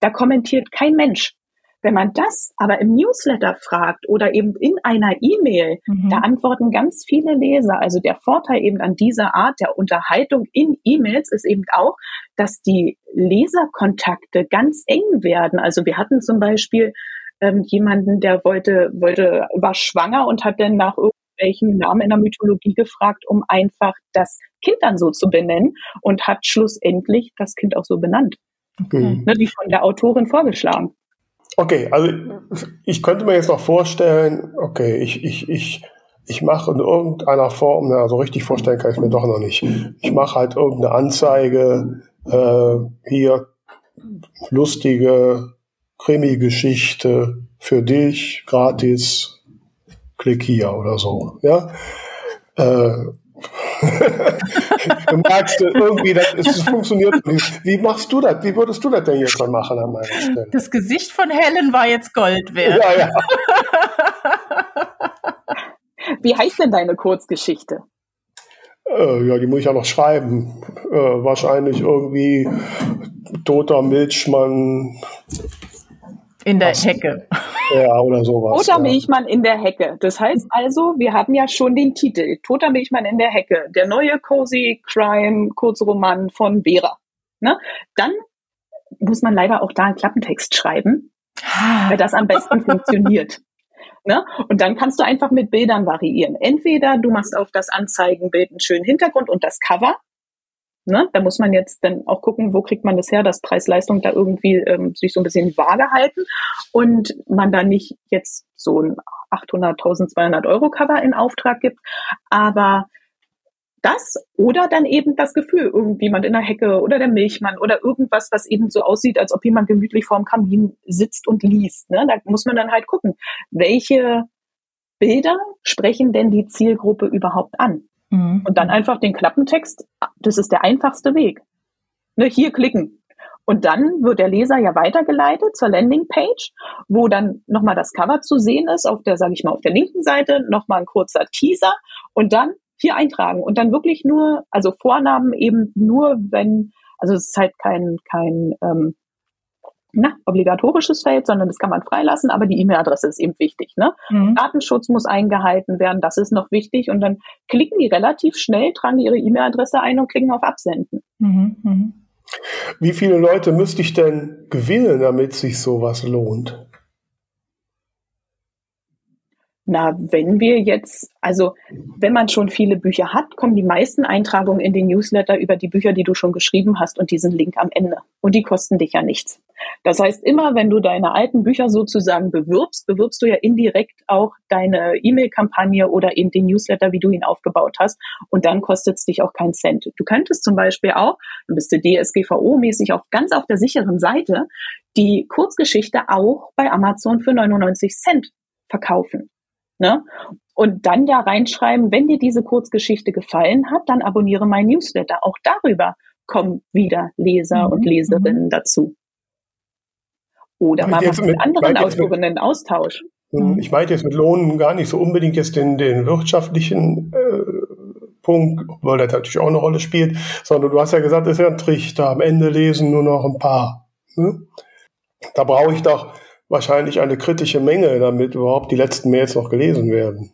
Da kommentiert kein Mensch. Wenn man das aber im Newsletter fragt oder eben in einer E-Mail, mhm. da antworten ganz viele Leser. Also der Vorteil eben an dieser Art der Unterhaltung in E-Mails ist eben auch, dass die Leserkontakte ganz eng werden. Also wir hatten zum Beispiel ähm, jemanden, der wollte, wollte, war schwanger und hat dann nach welchen Namen in der Mythologie gefragt, um einfach das Kind dann so zu benennen und hat schlussendlich das Kind auch so benannt. Okay. Ne, wie von der Autorin vorgeschlagen. Okay, also ich könnte mir jetzt noch vorstellen, okay, ich, ich, ich, ich mache in irgendeiner Form, also richtig vorstellen kann ich mir doch noch nicht. Ich mache halt irgendeine Anzeige, äh, hier lustige Krimi-Geschichte für dich, gratis, klick hier oder so. Ja. Äh, du merkst irgendwie, das, es funktioniert nicht. Wie machst du das? Wie würdest du das denn jetzt mal machen an meiner Stelle? Das Gesicht von Helen war jetzt Gold wert. Ja, ja. Wie heißt denn deine Kurzgeschichte? Äh, ja, die muss ich ja noch schreiben. Äh, wahrscheinlich irgendwie toter Milchmann in der Hecke. Ja, oder sowas. Toter ja. Milchmann in der Hecke. Das heißt also, wir haben ja schon den Titel. Toter Milchmann in der Hecke. Der neue Cozy Crime Kurzroman von Vera. Ne? Dann muss man leider auch da einen Klappentext schreiben, ah. weil das am besten funktioniert. Ne? Und dann kannst du einfach mit Bildern variieren. Entweder du machst auf das Anzeigenbild einen schönen Hintergrund und das Cover Ne? Da muss man jetzt dann auch gucken, wo kriegt man das her, dass Preis-Leistung da irgendwie ähm, sich so ein bisschen vage halten und man da nicht jetzt so ein 800, 1200 Euro Cover in Auftrag gibt, aber das oder dann eben das Gefühl, irgendjemand in der Hecke oder der Milchmann oder irgendwas, was eben so aussieht, als ob jemand gemütlich vorm Kamin sitzt und liest. Ne? Da muss man dann halt gucken, welche Bilder sprechen denn die Zielgruppe überhaupt an? Mhm. Und dann einfach den Klappentext, das ist der einfachste Weg. Ne, hier klicken. Und dann wird der Leser ja weitergeleitet zur Landingpage, wo dann nochmal das Cover zu sehen ist, auf der, sage ich mal, auf der linken Seite, nochmal ein kurzer Teaser und dann hier eintragen. Und dann wirklich nur, also Vornamen eben nur, wenn, also es ist halt kein, kein ähm, na, obligatorisches Feld, sondern das kann man freilassen, aber die E-Mail-Adresse ist eben wichtig. Ne? Mhm. Datenschutz muss eingehalten werden, das ist noch wichtig. Und dann klicken die relativ schnell, tragen ihre E-Mail-Adresse ein und klicken auf Absenden. Mhm. Mhm. Wie viele Leute müsste ich denn gewinnen, damit sich sowas lohnt? Na, wenn wir jetzt, also wenn man schon viele Bücher hat, kommen die meisten Eintragungen in den Newsletter über die Bücher, die du schon geschrieben hast und diesen Link am Ende. Und die kosten dich ja nichts. Das heißt, immer wenn du deine alten Bücher sozusagen bewirbst, bewirbst du ja indirekt auch deine E-Mail-Kampagne oder eben den Newsletter, wie du ihn aufgebaut hast. Und dann kostet es dich auch keinen Cent. Du könntest zum Beispiel auch, dann bist du DSGVO-mäßig auch ganz auf der sicheren Seite, die Kurzgeschichte auch bei Amazon für 99 Cent verkaufen. Ne? Und dann da reinschreiben, wenn dir diese Kurzgeschichte gefallen hat, dann abonniere mein Newsletter. Auch darüber kommen wieder Leser mhm. und Leserinnen mhm. dazu. Oder man macht mit anderen Autorinnen Austausch. Mhm. Ich meinte jetzt mit Lohnen gar nicht so unbedingt jetzt den, den wirtschaftlichen äh, Punkt, weil das natürlich auch eine Rolle spielt, sondern du hast ja gesagt, es ist ja ein Trichter. Am Ende lesen nur noch ein paar. Ne? Da brauche ich doch wahrscheinlich eine kritische Menge, damit überhaupt die letzten Mails noch gelesen werden.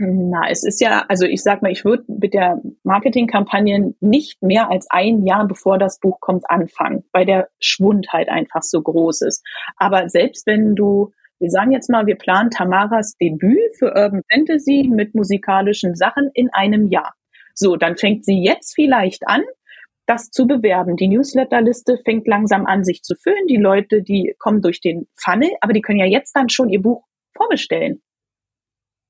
Na, es ist ja, also ich sag mal, ich würde mit der Marketingkampagne nicht mehr als ein Jahr bevor das Buch kommt anfangen, weil der Schwund halt einfach so groß ist. Aber selbst wenn du, wir sagen jetzt mal, wir planen Tamaras Debüt für Urban Fantasy mit musikalischen Sachen in einem Jahr. So, dann fängt sie jetzt vielleicht an, das zu bewerben. Die Newsletterliste fängt langsam an, sich zu füllen. Die Leute, die kommen durch den Funnel, aber die können ja jetzt dann schon ihr Buch vorbestellen.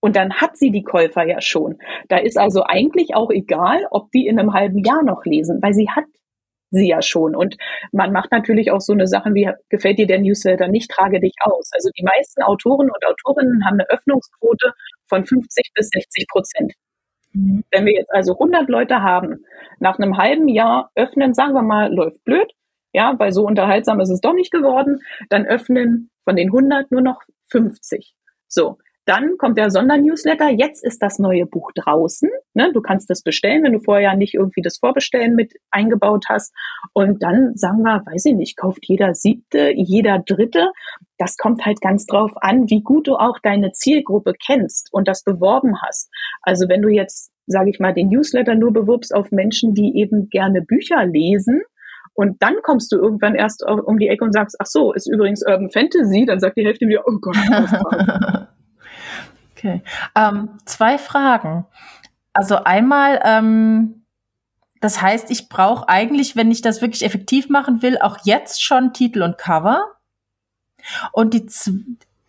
Und dann hat sie die Käufer ja schon. Da ist also eigentlich auch egal, ob die in einem halben Jahr noch lesen, weil sie hat sie ja schon. Und man macht natürlich auch so eine Sachen wie, gefällt dir der Newsletter nicht, trage dich aus. Also die meisten Autoren und Autorinnen haben eine Öffnungsquote von 50 bis 60 Prozent. Mhm. Wenn wir jetzt also 100 Leute haben, nach einem halben Jahr öffnen, sagen wir mal, läuft blöd, ja, weil so unterhaltsam ist es doch nicht geworden, dann öffnen von den 100 nur noch 50. So, dann kommt der Sondernewsletter. Jetzt ist das neue Buch draußen. Ne? Du kannst das bestellen, wenn du vorher nicht irgendwie das Vorbestellen mit eingebaut hast. Und dann sagen wir, weiß ich nicht, kauft jeder siebte, jeder dritte. Das kommt halt ganz drauf an, wie gut du auch deine Zielgruppe kennst und das beworben hast. Also wenn du jetzt, sage ich mal, den Newsletter nur bewirbst auf Menschen, die eben gerne Bücher lesen, und dann kommst du irgendwann erst um die Ecke und sagst, ach so, ist übrigens Urban Fantasy, dann sagt die Hälfte wieder, oh Gott. Okay. Ähm, zwei Fragen. Also einmal, ähm, das heißt, ich brauche eigentlich, wenn ich das wirklich effektiv machen will, auch jetzt schon Titel und Cover. Und die Z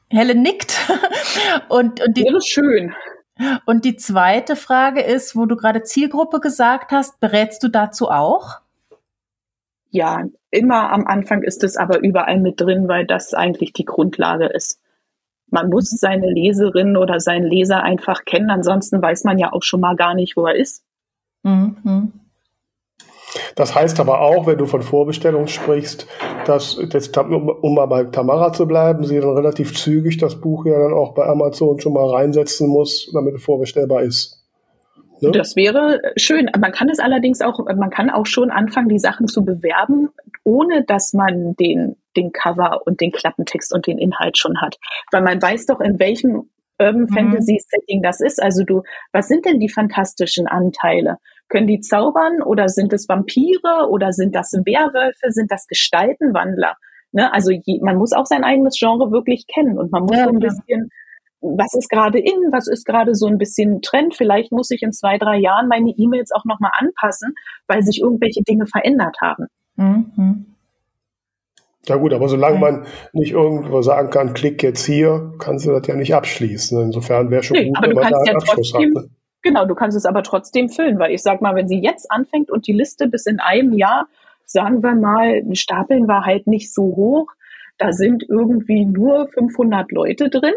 Helle nickt. und, und die, Wäre schön. Und die zweite Frage ist, wo du gerade Zielgruppe gesagt hast, berätst du dazu auch? Ja, immer am Anfang ist es aber überall mit drin, weil das eigentlich die Grundlage ist man muss seine Leserin oder seinen Leser einfach kennen, ansonsten weiß man ja auch schon mal gar nicht, wo er ist. Mhm. Das heißt aber auch, wenn du von Vorbestellung sprichst, dass, das, um mal bei Tamara zu bleiben, sie dann relativ zügig das Buch ja dann auch bei Amazon schon mal reinsetzen muss, damit es vorbestellbar ist. Ne? Das wäre schön. Man kann es allerdings auch, man kann auch schon anfangen, die Sachen zu bewerben, ohne dass man den, den Cover und den Klappentext und den Inhalt schon hat. Weil man weiß doch, in welchem Urban mhm. Fantasy Setting das ist. Also du, was sind denn die fantastischen Anteile? Können die zaubern oder sind es Vampire oder sind das Werwölfe? Sind das Gestaltenwandler? Ne? Also je, man muss auch sein eigenes Genre wirklich kennen und man muss ja, so ein bisschen was ist gerade in, was ist gerade so ein bisschen Trend. Vielleicht muss ich in zwei, drei Jahren meine E-Mails auch nochmal anpassen, weil sich irgendwelche Dinge verändert haben. Mhm. Ja gut, aber solange man nicht irgendwo sagen kann, klick jetzt hier, kannst du das ja nicht abschließen. Insofern wäre schon nee, gut, wenn man da einen ja Abschluss trotzdem, hat. Ne? Genau, du kannst es aber trotzdem füllen, weil ich sag mal, wenn sie jetzt anfängt und die Liste bis in einem Jahr, sagen wir mal, Stapeln war halt nicht so hoch, da sind irgendwie nur 500 Leute drin,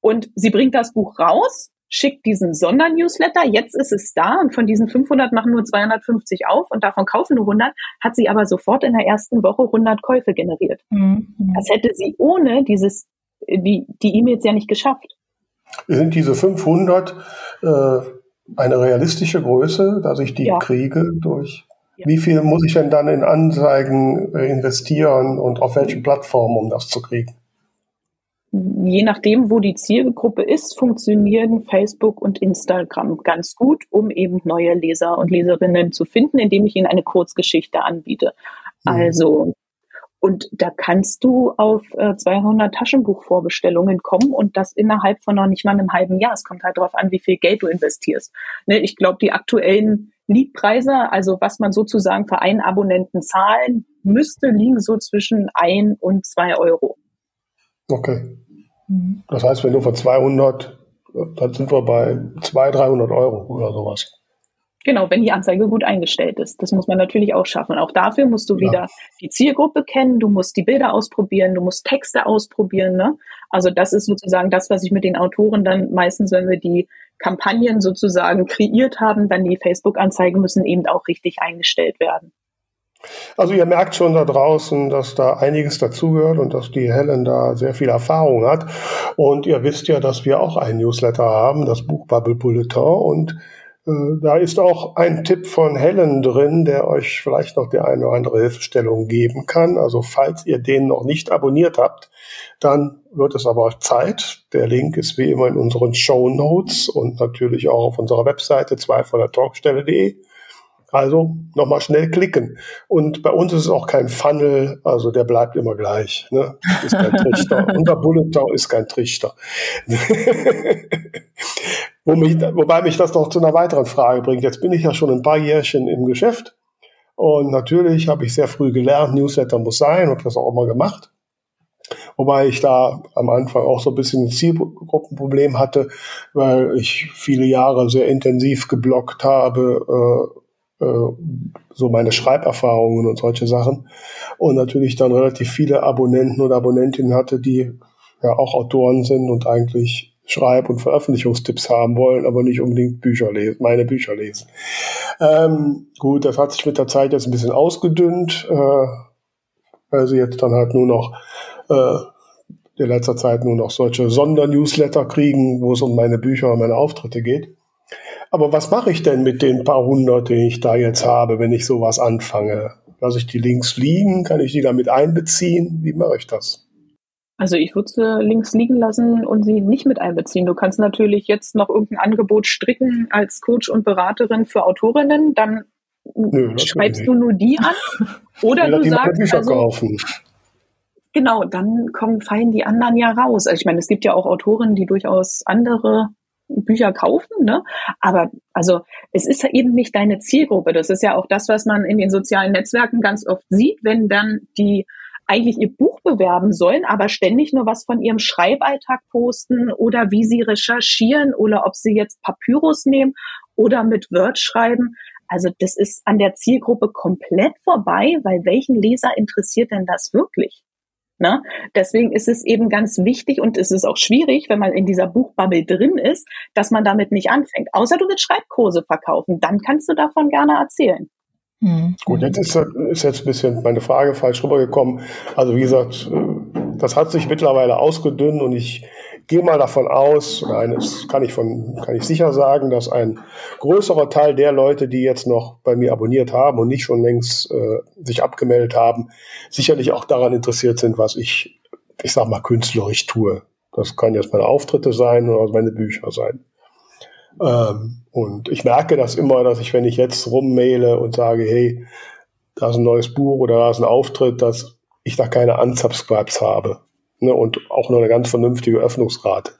und sie bringt das Buch raus, schickt diesen Sondernewsletter, jetzt ist es da und von diesen 500 machen nur 250 auf und davon kaufen nur 100, hat sie aber sofort in der ersten Woche 100 Käufe generiert. Mhm. Das hätte sie ohne dieses, die, die E-Mails ja nicht geschafft. Sind diese 500 äh, eine realistische Größe, dass ich die ja. kriege durch Wie viel muss ich denn dann in Anzeigen äh, investieren und auf welchen Plattformen, um das zu kriegen? Je nachdem, wo die Zielgruppe ist, funktionieren Facebook und Instagram ganz gut, um eben neue Leser und Leserinnen zu finden, indem ich ihnen eine Kurzgeschichte anbiete. Mhm. Also und da kannst du auf äh, 200 Taschenbuchvorbestellungen kommen und das innerhalb von noch nicht mal einem halben Jahr. Es kommt halt darauf an, wie viel Geld du investierst. Ne, ich glaube, die aktuellen Liedpreise, also was man sozusagen für einen Abonnenten zahlen müsste, liegen so zwischen ein und zwei Euro. Okay. Mhm. Das heißt, wenn du von 200, dann sind wir bei 200, 300 Euro oder sowas. Genau, wenn die Anzeige gut eingestellt ist. Das muss man natürlich auch schaffen. Auch dafür musst du ja. wieder die Zielgruppe kennen, du musst die Bilder ausprobieren, du musst Texte ausprobieren. Ne? Also das ist sozusagen das, was ich mit den Autoren dann meistens, wenn wir die Kampagnen sozusagen kreiert haben, dann die Facebook-Anzeigen müssen eben auch richtig eingestellt werden. Also ihr merkt schon da draußen, dass da einiges dazugehört und dass die Helen da sehr viel Erfahrung hat. Und ihr wisst ja, dass wir auch ein Newsletter haben, das Buch Bubble Bulletin. Und äh, da ist auch ein Tipp von Helen drin, der euch vielleicht noch die eine oder andere Hilfestellung geben kann. Also falls ihr den noch nicht abonniert habt, dann wird es aber Zeit. Der Link ist wie immer in unseren Show Notes und natürlich auch auf unserer Webseite 2 von der Talkstelle.de. Also nochmal schnell klicken. Und bei uns ist es auch kein Funnel, also der bleibt immer gleich. Ne? Ist kein Trichter. Unser Bulletin ist kein Trichter. Wobei mich das noch zu einer weiteren Frage bringt. Jetzt bin ich ja schon ein paar Jährchen im Geschäft. Und natürlich habe ich sehr früh gelernt, Newsletter muss sein, habe das auch immer gemacht. Wobei ich da am Anfang auch so ein bisschen ein Zielgruppenproblem hatte, weil ich viele Jahre sehr intensiv geblockt habe, äh, so meine Schreiberfahrungen und solche Sachen. Und natürlich dann relativ viele Abonnenten oder Abonnentinnen hatte, die ja auch Autoren sind und eigentlich Schreib- und Veröffentlichungstipps haben wollen, aber nicht unbedingt Bücher lesen, meine Bücher lesen. Ähm, gut, das hat sich mit der Zeit jetzt ein bisschen ausgedünnt, äh, weil sie jetzt dann halt nur noch äh, in letzter Zeit nur noch solche Sondernewsletter kriegen, wo es um meine Bücher und meine Auftritte geht. Aber was mache ich denn mit den paar hundert, die ich da jetzt habe, wenn ich sowas anfange? Lasse ich die links liegen? Kann ich die damit einbeziehen? Wie mache ich das? Also ich würde sie links liegen lassen und sie nicht mit einbeziehen. Du kannst natürlich jetzt noch irgendein Angebot stricken als Coach und Beraterin für Autorinnen, dann Nö, schreibst du nur die an. Oder du sagst, also, genau, dann kommen, fallen die anderen ja raus. Also ich meine, es gibt ja auch Autorinnen, die durchaus andere Bücher kaufen, ne? Aber also es ist ja eben nicht deine Zielgruppe. Das ist ja auch das, was man in den sozialen Netzwerken ganz oft sieht, wenn dann die eigentlich ihr Buch bewerben sollen, aber ständig nur was von ihrem Schreiballtag posten oder wie sie recherchieren oder ob sie jetzt Papyrus nehmen oder mit Word schreiben. Also das ist an der Zielgruppe komplett vorbei, weil welchen Leser interessiert denn das wirklich? Ne? Deswegen ist es eben ganz wichtig und es ist auch schwierig, wenn man in dieser Buchbubble drin ist, dass man damit nicht anfängt. Außer du willst Schreibkurse verkaufen, dann kannst du davon gerne erzählen. Hm. Gut, jetzt ist, ist, jetzt ein bisschen meine Frage falsch rübergekommen. Also wie gesagt, äh, das hat sich mittlerweile ausgedünnt und ich gehe mal davon aus, eines kann ich von, kann ich sicher sagen, dass ein größerer Teil der Leute, die jetzt noch bei mir abonniert haben und nicht schon längst äh, sich abgemeldet haben, sicherlich auch daran interessiert sind, was ich, ich sag mal, künstlerisch tue. Das kann jetzt meine Auftritte sein oder meine Bücher sein. Ähm, und ich merke das immer, dass ich, wenn ich jetzt rummaile und sage, hey, da ist ein neues Buch oder da ist ein Auftritt, dass ich da keine Unsubscribes habe ne, und auch nur eine ganz vernünftige Öffnungsrate.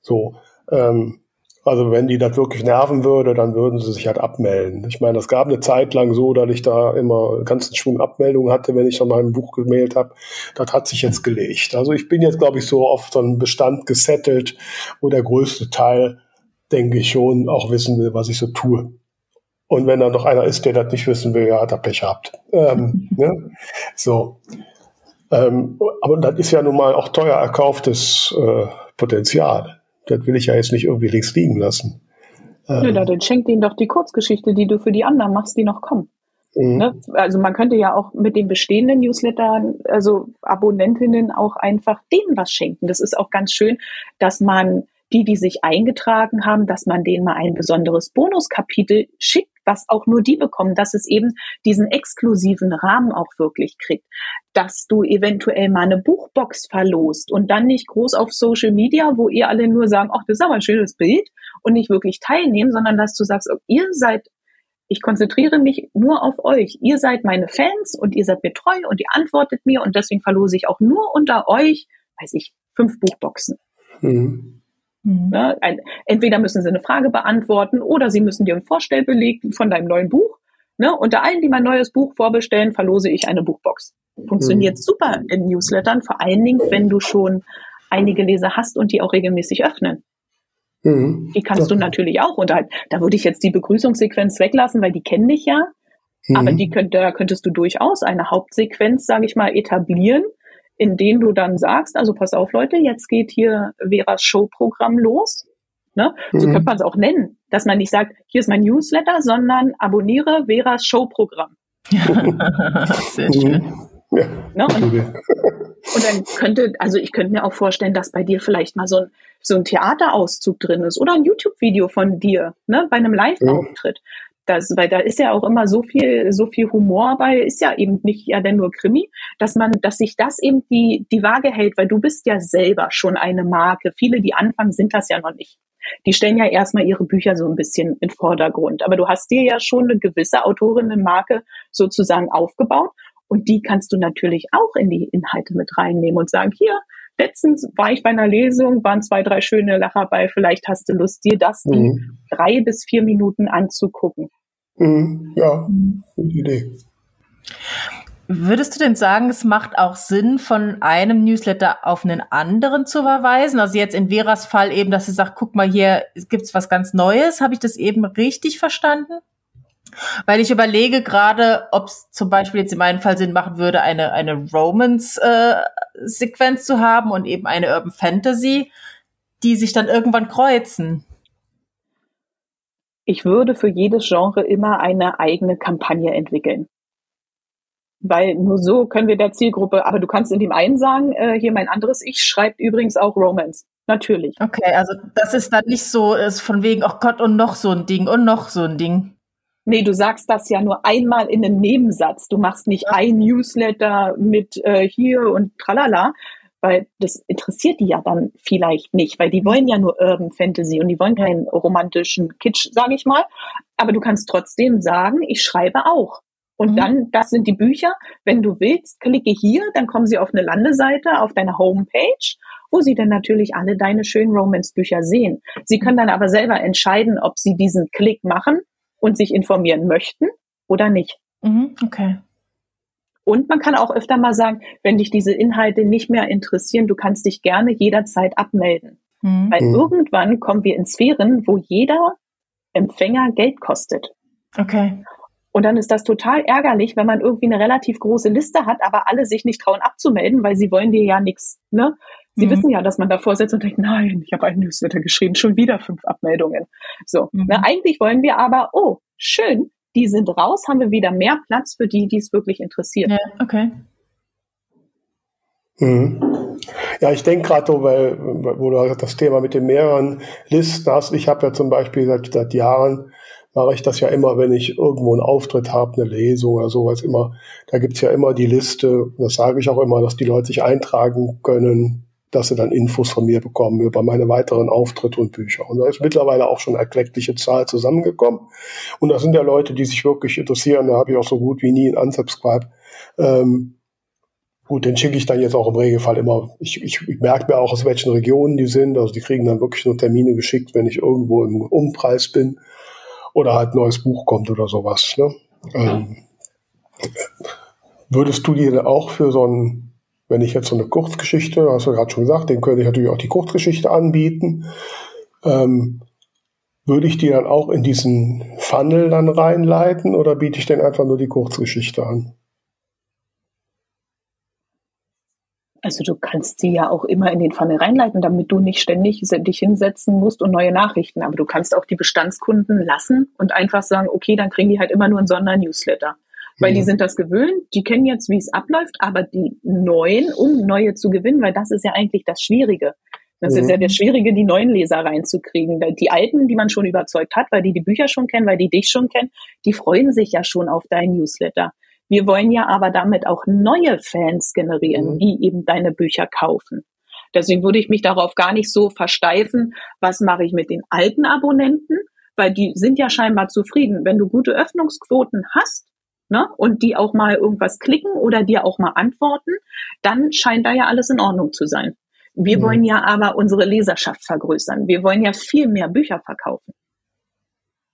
So, ähm, also wenn die das wirklich nerven würde, dann würden sie sich halt abmelden. Ich meine, es gab eine Zeit lang so, dass ich da immer ganzen Schwung Abmeldungen hatte, wenn ich schon mal Buch gemailt habe. Das hat sich jetzt gelegt. Also ich bin jetzt, glaube ich, so auf so einen Bestand gesettelt, wo der größte Teil, denke ich, schon auch wissen will, was ich so tue. Und wenn da noch einer ist, der das nicht wissen will, ja, hat er Pech gehabt. Ähm, ne? So. Ähm, aber das ist ja nun mal auch teuer erkauftes äh, Potenzial. Das will ich ja jetzt nicht irgendwie links liegen lassen. Ähm, ja, dann schenk denen doch die Kurzgeschichte, die du für die anderen machst, die noch kommen. Mhm. Ne? Also man könnte ja auch mit den bestehenden Newslettern, also Abonnentinnen auch einfach denen was schenken. Das ist auch ganz schön, dass man die, die sich eingetragen haben, dass man denen mal ein besonderes Bonuskapitel schickt, was auch nur die bekommen, dass es eben diesen exklusiven Rahmen auch wirklich kriegt, dass du eventuell mal eine Buchbox verlost und dann nicht groß auf Social Media, wo ihr alle nur sagen, ach, das ist aber ein schönes Bild und nicht wirklich teilnehmen, sondern dass du sagst, oh, ihr seid ich konzentriere mich nur auf euch. Ihr seid meine Fans und ihr seid mir treu und ihr antwortet mir und deswegen verlose ich auch nur unter euch, weiß ich, fünf Buchboxen. Mhm. Mhm. Ja, ein, entweder müssen sie eine Frage beantworten oder sie müssen dir ein Vorstellbeleg von deinem neuen Buch. Ne? Unter allen, die mein neues Buch vorbestellen, verlose ich eine Buchbox. Funktioniert mhm. super in Newslettern, vor allen Dingen, wenn du schon einige Leser hast und die auch regelmäßig öffnen. Mhm. Die kannst ja. du natürlich auch unterhalten. Da würde ich jetzt die Begrüßungssequenz weglassen, weil die kennen dich ja. Mhm. Aber die könnt, da könntest du durchaus eine Hauptsequenz, sage ich mal, etablieren, in denen du dann sagst, also pass auf Leute, jetzt geht hier Veras Showprogramm los. Ne? So mhm. könnte man es auch nennen, dass man nicht sagt, hier ist mein Newsletter, sondern abonniere Veras Showprogramm. Sehr mhm. schön. Ja, ne? und, und, dann könnte, also ich könnte mir auch vorstellen, dass bei dir vielleicht mal so ein, so ein Theaterauszug drin ist oder ein YouTube-Video von dir, ne, bei einem Live-Auftritt. Ja. Das, weil da ist ja auch immer so viel, so viel Humor bei, ist ja eben nicht ja denn nur Krimi, dass man, dass sich das eben die, die Waage hält, weil du bist ja selber schon eine Marke. Viele, die anfangen, sind das ja noch nicht. Die stellen ja erstmal ihre Bücher so ein bisschen in Vordergrund. Aber du hast dir ja schon eine gewisse Autorinnenmarke sozusagen aufgebaut und die kannst du natürlich auch in die Inhalte mit reinnehmen und sagen, hier, letztens war ich bei einer Lesung, waren zwei, drei schöne Lacher bei, vielleicht hast du Lust, dir das mhm. in drei bis vier Minuten anzugucken. Mhm. Ja, gute Idee. Würdest du denn sagen, es macht auch Sinn, von einem Newsletter auf einen anderen zu verweisen? Also jetzt in Veras Fall eben, dass sie sagt, guck mal hier, gibt's was ganz Neues. Habe ich das eben richtig verstanden? Weil ich überlege gerade, ob es zum Beispiel jetzt in meinem Fall Sinn machen würde, eine, eine Romance-Sequenz äh, zu haben und eben eine Urban Fantasy, die sich dann irgendwann kreuzen. Ich würde für jedes Genre immer eine eigene Kampagne entwickeln. Weil nur so können wir der Zielgruppe, aber du kannst in dem einen sagen, äh, hier mein anderes Ich schreibt übrigens auch Romance. Natürlich. Okay, also das ist dann nicht so, ist von wegen, oh Gott, und noch so ein Ding und noch so ein Ding. Nee, du sagst das ja nur einmal in einem Nebensatz. Du machst nicht ein Newsletter mit äh, hier und tralala, weil das interessiert die ja dann vielleicht nicht, weil die wollen ja nur Urban Fantasy und die wollen keinen romantischen Kitsch, sage ich mal. Aber du kannst trotzdem sagen, ich schreibe auch. Und mhm. dann, das sind die Bücher. Wenn du willst, klicke hier, dann kommen sie auf eine Landeseite, auf deine Homepage, wo sie dann natürlich alle deine schönen Romance-Bücher sehen. Sie können dann aber selber entscheiden, ob sie diesen Klick machen und sich informieren möchten oder nicht. Mhm, okay. Und man kann auch öfter mal sagen, wenn dich diese Inhalte nicht mehr interessieren, du kannst dich gerne jederzeit abmelden. Mhm. Weil mhm. irgendwann kommen wir in Sphären, wo jeder Empfänger Geld kostet. Okay. Und dann ist das total ärgerlich, wenn man irgendwie eine relativ große Liste hat, aber alle sich nicht trauen abzumelden, weil sie wollen dir ja nichts. Ne? Sie mhm. wissen ja, dass man davor sitzt und denkt, nein, ich habe einen Newsletter geschrieben, schon wieder fünf Abmeldungen. So, mhm. ne? eigentlich wollen wir aber, oh, schön, die sind raus, haben wir wieder mehr Platz für die, die es wirklich interessiert. Ja, okay. Mhm. Ja, ich denke gerade so, weil, wo du das Thema mit den mehreren Listen hast. Ich habe ja zum Beispiel seit, seit Jahren mache ich das ja immer, wenn ich irgendwo einen Auftritt habe, eine Lesung oder sowas immer. Da gibt's ja immer die Liste, das sage ich auch immer, dass die Leute sich eintragen können, dass sie dann Infos von mir bekommen über meine weiteren Auftritte und Bücher. Und da ist mittlerweile auch schon eine erkleckliche Zahl zusammengekommen. Und das sind ja Leute, die sich wirklich interessieren. Da habe ich auch so gut wie nie einen Unsubscribe. Ähm, gut, den schicke ich dann jetzt auch im Regelfall immer. Ich, ich, ich merke mir auch, aus welchen Regionen die sind. Also die kriegen dann wirklich nur Termine geschickt, wenn ich irgendwo im Umpreis bin oder halt ein neues Buch kommt oder sowas. Ne? Ähm, würdest du dir auch für so ein, wenn ich jetzt so eine Kurzgeschichte, hast du gerade schon gesagt, den könnte ich natürlich auch die Kurzgeschichte anbieten, ähm, würde ich die dann auch in diesen Funnel dann reinleiten oder biete ich denn einfach nur die Kurzgeschichte an? Also du kannst sie ja auch immer in den Funnel reinleiten, damit du nicht ständig dich hinsetzen musst und neue Nachrichten. Aber du kannst auch die Bestandskunden lassen und einfach sagen, okay, dann kriegen die halt immer nur einen Sondernewsletter. Weil mhm. die sind das gewöhnt, die kennen jetzt, wie es abläuft, aber die neuen, um neue zu gewinnen, weil das ist ja eigentlich das Schwierige. Das mhm. ist ja mhm. das Schwierige, die neuen Leser reinzukriegen. Die alten, die man schon überzeugt hat, weil die die Bücher schon kennen, weil die dich schon kennen, die freuen sich ja schon auf dein Newsletter. Wir wollen ja aber damit auch neue Fans generieren, mhm. die eben deine Bücher kaufen. Deswegen würde ich mich darauf gar nicht so versteifen, was mache ich mit den alten Abonnenten, weil die sind ja scheinbar zufrieden. Wenn du gute Öffnungsquoten hast, ne, und die auch mal irgendwas klicken oder dir auch mal antworten, dann scheint da ja alles in Ordnung zu sein. Wir mhm. wollen ja aber unsere Leserschaft vergrößern. Wir wollen ja viel mehr Bücher verkaufen.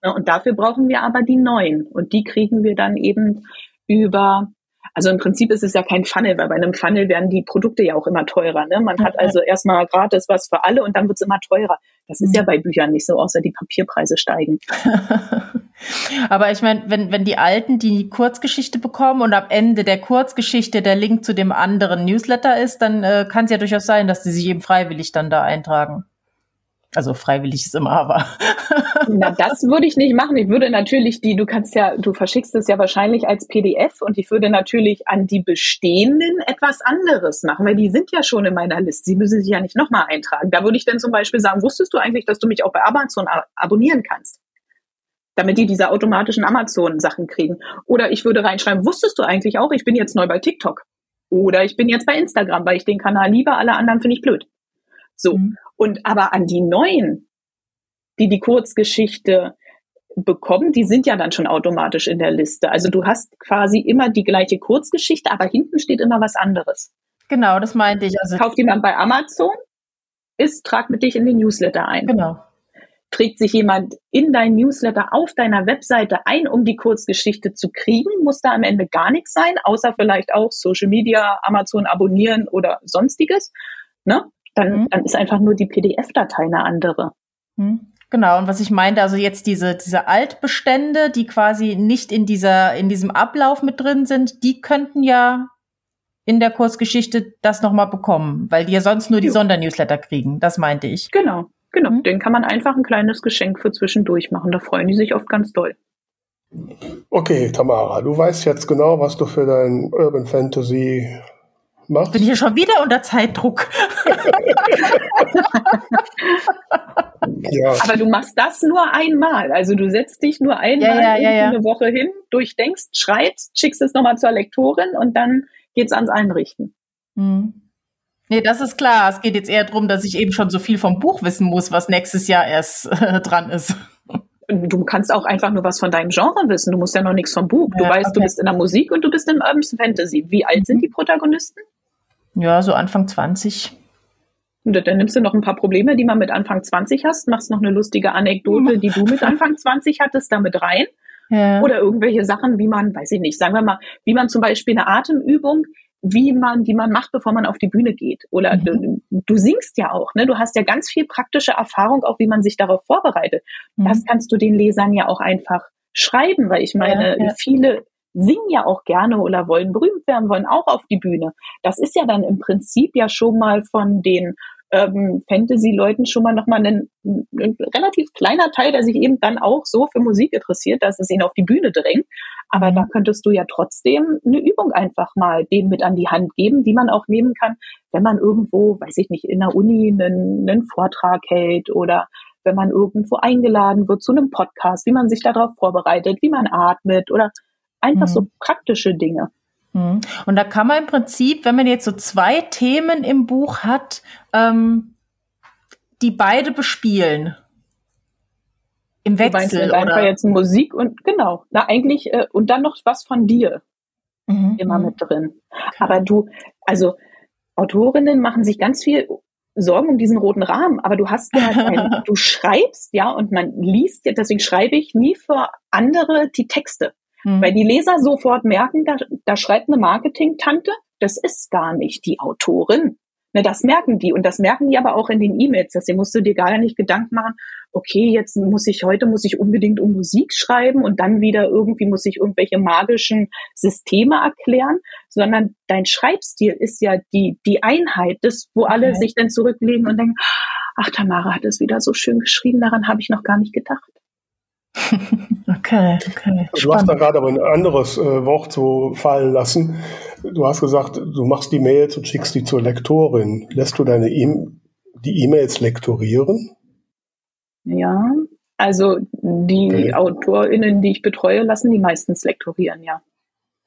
Ne, und dafür brauchen wir aber die neuen. Und die kriegen wir dann eben über also im Prinzip ist es ja kein Funnel, weil bei einem Funnel werden die Produkte ja auch immer teurer. Ne? Man hat also erstmal gratis was für alle und dann wird es immer teurer. Das ist ja mhm. bei Büchern nicht so, außer die Papierpreise steigen. Aber ich meine, wenn, wenn die Alten die Kurzgeschichte bekommen und am Ende der Kurzgeschichte der Link zu dem anderen Newsletter ist, dann äh, kann es ja durchaus sein, dass sie sich eben freiwillig dann da eintragen. Also freiwillig ist immer, aber. Na, das würde ich nicht machen. Ich würde natürlich die, du kannst ja, du verschickst es ja wahrscheinlich als PDF und ich würde natürlich an die bestehenden etwas anderes machen, weil die sind ja schon in meiner Liste. Sie müssen sich ja nicht nochmal eintragen. Da würde ich dann zum Beispiel sagen, wusstest du eigentlich, dass du mich auch bei Amazon abonnieren kannst? Damit die diese automatischen Amazon-Sachen kriegen. Oder ich würde reinschreiben, wusstest du eigentlich auch, ich bin jetzt neu bei TikTok? Oder ich bin jetzt bei Instagram, weil ich den Kanal liebe, alle anderen finde ich blöd. So. Mhm. Und aber an die neuen, die die Kurzgeschichte bekommen, die sind ja dann schon automatisch in der Liste. Also du hast quasi immer die gleiche Kurzgeschichte, aber hinten steht immer was anderes. Genau, das meinte ich. Also kauft jemand bei Amazon, ist, trag mit dich in den Newsletter ein. Genau. Trägt sich jemand in dein Newsletter auf deiner Webseite ein, um die Kurzgeschichte zu kriegen, muss da am Ende gar nichts sein, außer vielleicht auch Social Media, Amazon abonnieren oder sonstiges. Ne? dann, mhm. dann ist einfach nur die PDF-Datei eine andere. Mhm. Genau, und was ich meinte, also jetzt diese, diese Altbestände, die quasi nicht in dieser, in diesem Ablauf mit drin sind, die könnten ja in der Kursgeschichte das nochmal bekommen, weil die ja sonst nur die jo. Sondernewsletter kriegen. Das meinte ich. Genau, genau. Mhm. Den kann man einfach ein kleines Geschenk für zwischendurch machen. Da freuen die sich oft ganz doll. Okay, Tamara, du weißt jetzt genau, was du für dein Urban Fantasy Mach's. Bin hier schon wieder unter Zeitdruck. ja. Aber du machst das nur einmal. Also du setzt dich nur einmal ja, ja, ja, eine Woche hin, durchdenkst, schreibst, schickst es nochmal zur Lektorin und dann geht's ans Einrichten. Hm. Nee, das ist klar. Es geht jetzt eher darum, dass ich eben schon so viel vom Buch wissen muss, was nächstes Jahr erst äh, dran ist. Du kannst auch einfach nur was von deinem Genre wissen. Du musst ja noch nichts vom Buch. du weißt, okay. du bist in der Musik und du bist im Urban Fantasy. Wie alt sind mhm. die Protagonisten? Ja, so Anfang 20. Und dann nimmst du noch ein paar Probleme, die man mit Anfang 20 hast, machst noch eine lustige Anekdote, die du mit Anfang 20 hattest, damit rein. Ja. Oder irgendwelche Sachen, wie man, weiß ich nicht, sagen wir mal, wie man zum Beispiel eine Atemübung, wie man, die man macht, bevor man auf die Bühne geht. Oder mhm. du, du, singst ja auch, ne? Du hast ja ganz viel praktische Erfahrung, auch wie man sich darauf vorbereitet. Mhm. Das kannst du den Lesern ja auch einfach schreiben, weil ich meine, ja, ja. viele singen ja auch gerne oder wollen berühmt werden, wollen auch auf die Bühne. Das ist ja dann im Prinzip ja schon mal von den ähm, Fantasy-Leuten schon mal nochmal ein, ein relativ kleiner Teil, der sich eben dann auch so für Musik interessiert, dass es ihn auf die Bühne drängt. Aber da könntest du ja trotzdem eine Übung einfach mal denen mit an die Hand geben, die man auch nehmen kann, wenn man irgendwo, weiß ich nicht, in der Uni einen, einen Vortrag hält oder wenn man irgendwo eingeladen wird zu einem Podcast, wie man sich darauf vorbereitet, wie man atmet oder Einfach mhm. so praktische Dinge. Mhm. Und da kann man im Prinzip, wenn man jetzt so zwei Themen im Buch hat, ähm, die beide bespielen. Im Wechsel. Du oder? jetzt Musik und genau. Na, eigentlich, äh, und dann noch was von dir. Mhm. Immer mit drin. Okay. Aber du, also Autorinnen machen sich ganz viel Sorgen um diesen roten Rahmen, aber du hast ja, ein, du schreibst ja und man liest ja, deswegen schreibe ich nie für andere die Texte. Mhm. Weil die Leser sofort merken, da, da schreibt eine Marketing-Tante, das ist gar nicht die Autorin. Ne, das merken die und das merken die aber auch in den E-Mails. Deswegen musst du dir gar nicht Gedanken machen, okay, jetzt muss ich heute muss ich unbedingt um Musik schreiben und dann wieder irgendwie muss ich irgendwelche magischen Systeme erklären, sondern dein Schreibstil ist ja die die Einheit, das wo alle okay. sich dann zurücklegen und denken, ach Tamara hat es wieder so schön geschrieben, daran habe ich noch gar nicht gedacht. Okay, okay. Du hast da gerade aber ein anderes äh, Wort so fallen lassen. Du hast gesagt, du machst die Mails und schickst die zur Lektorin. Lässt du deine e die E-Mails lektorieren? Ja, also die okay. AutorInnen, die ich betreue, lassen die meistens lektorieren, ja.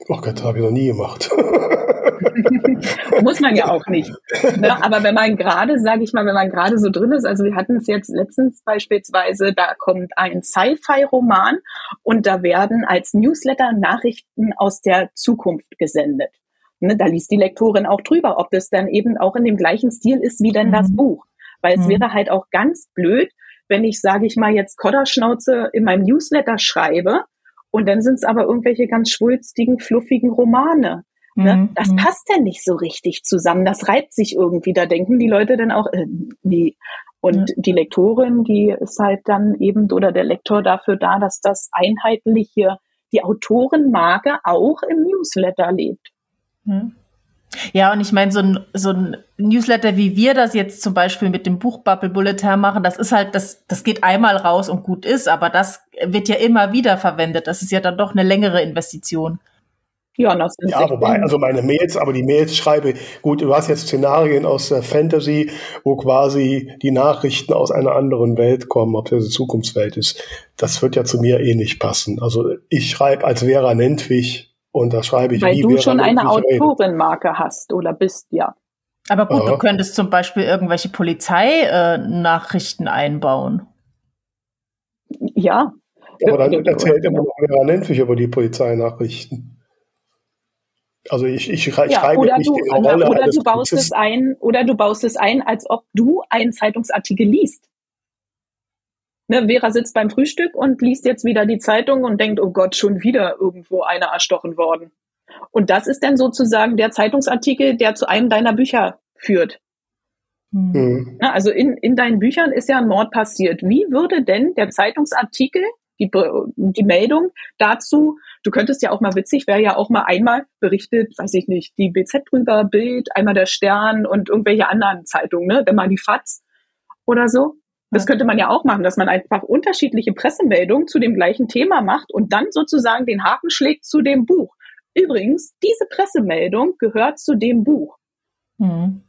Ach Gott, habe ich noch nie gemacht. Muss man ja auch nicht. Ne? Aber wenn man gerade, sage ich mal, wenn man gerade so drin ist, also wir hatten es jetzt letztens beispielsweise, da kommt ein Sci-Fi-Roman und da werden als Newsletter Nachrichten aus der Zukunft gesendet. Ne? Da liest die Lektorin auch drüber, ob das dann eben auch in dem gleichen Stil ist wie denn mhm. das Buch. Weil es mhm. wäre halt auch ganz blöd, wenn ich, sage ich mal, jetzt Kodderschnauze in meinem Newsletter schreibe und dann sind es aber irgendwelche ganz schwulstigen, fluffigen Romane. Ne? Mhm. Das mhm. passt ja nicht so richtig zusammen. Das reibt sich irgendwie. Da denken die Leute dann auch, äh, nee. Und ja. die Lektorin, die ist halt dann eben, oder der Lektor dafür da, dass das einheitliche, die Autorenmarke auch im Newsletter lebt. Mhm. Ja, und ich meine, so ein, so ein Newsletter, wie wir das jetzt zum Beispiel mit dem Buchbubble Bulletin machen, das ist halt, das, das geht einmal raus und gut ist, aber das wird ja immer wieder verwendet. Das ist ja dann doch eine längere Investition. Ja, das sind ja wobei, also meine Mails, aber die Mails schreibe, gut, du hast jetzt Szenarien aus der Fantasy, wo quasi die Nachrichten aus einer anderen Welt kommen, ob das eine Zukunftswelt ist. Das wird ja zu mir eh nicht passen. Also ich schreibe als Vera Nentwich und da schreibe ich, Weil wie du schon eine Autorenmarke hast oder bist, ja. Aber gut, Aha. du könntest zum Beispiel irgendwelche Polizeinachrichten äh, einbauen. Ja. Aber dann erzählt immer noch Vera Nentwich über die Polizeinachrichten. Also ich, ich, ich ja, schreibe oder nicht du, die Rolle oder du baust es ein oder du baust es ein, als ob du einen Zeitungsartikel liest. Ne, Vera sitzt beim Frühstück und liest jetzt wieder die Zeitung und denkt, oh Gott, schon wieder irgendwo einer erstochen worden. Und das ist dann sozusagen der Zeitungsartikel, der zu einem deiner Bücher führt. Mhm. Na, also in, in deinen Büchern ist ja ein Mord passiert. Wie würde denn der Zeitungsartikel, die, die Meldung dazu, du könntest ja auch mal witzig, wäre ja auch mal einmal berichtet, weiß ich nicht, die BZ drüber, Bild, einmal der Stern und irgendwelche anderen Zeitungen, ne? dann mal die FATS oder so. Das könnte man ja auch machen, dass man einfach unterschiedliche Pressemeldungen zu dem gleichen Thema macht und dann sozusagen den Haken schlägt zu dem Buch. Übrigens, diese Pressemeldung gehört zu dem Buch. Hm.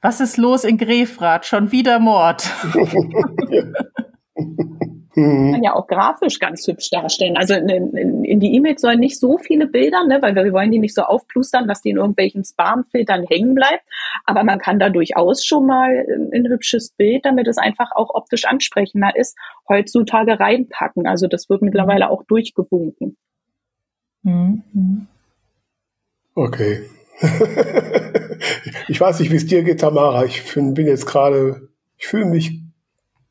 Was ist los in Grefrath? Schon wieder Mord. Mhm. Kann ja auch grafisch ganz hübsch darstellen. Also in, in, in die E-Mails sollen nicht so viele Bilder, ne, weil wir, wir wollen die nicht so aufplustern, dass die in irgendwelchen Spam-Filtern hängen bleibt. Aber man kann da durchaus schon mal ein, ein hübsches Bild, damit es einfach auch optisch ansprechender ist, heutzutage reinpacken. Also das wird mittlerweile auch durchgewunken. Mhm. Okay. ich weiß nicht, wie es dir geht, Tamara. Ich bin jetzt gerade, ich fühle mich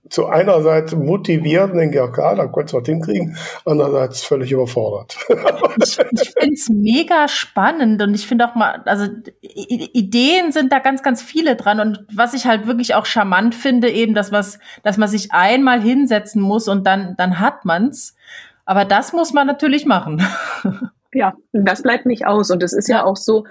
zu einerseits motiviert und denke, ja klar, da könntest du was hinkriegen, andererseits völlig überfordert. ich ich finde es mega spannend und ich finde auch mal, also Ideen sind da ganz, ganz viele dran und was ich halt wirklich auch charmant finde, eben, dass, was, dass man sich einmal hinsetzen muss und dann, dann hat man's. Aber das muss man natürlich machen. Ja, das bleibt nicht aus und es ist ja. ja auch so,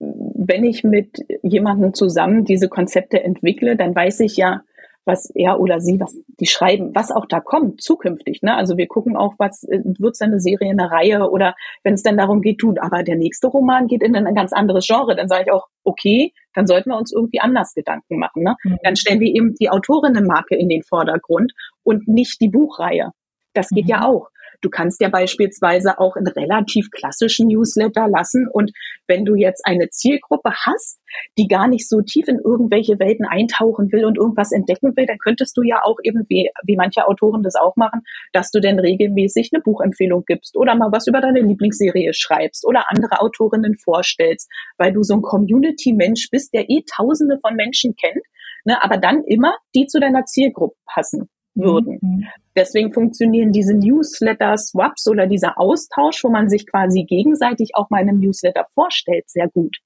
wenn ich mit jemandem zusammen diese Konzepte entwickle, dann weiß ich ja, was er oder sie, was die schreiben, was auch da kommt zukünftig. Ne? Also wir gucken auch, was äh, wird es eine Serie, eine Reihe oder wenn es dann darum geht, tut, aber der nächste Roman geht in ein ganz anderes Genre, dann sage ich auch, okay, dann sollten wir uns irgendwie anders Gedanken machen. Ne? Mhm. Dann stellen wir eben die Autorinnenmarke in den Vordergrund und nicht die Buchreihe. Das geht mhm. ja auch. Du kannst ja beispielsweise auch in relativ klassischen Newsletter lassen. Und wenn du jetzt eine Zielgruppe hast, die gar nicht so tief in irgendwelche Welten eintauchen will und irgendwas entdecken will, dann könntest du ja auch eben, wie, wie manche Autoren das auch machen, dass du denn regelmäßig eine Buchempfehlung gibst oder mal was über deine Lieblingsserie schreibst oder andere Autorinnen vorstellst, weil du so ein Community-Mensch bist, der eh tausende von Menschen kennt, ne, aber dann immer die zu deiner Zielgruppe passen würden. Mhm. Deswegen funktionieren diese Newsletter-Swaps oder dieser Austausch, wo man sich quasi gegenseitig auch mal in einem Newsletter vorstellt, sehr gut.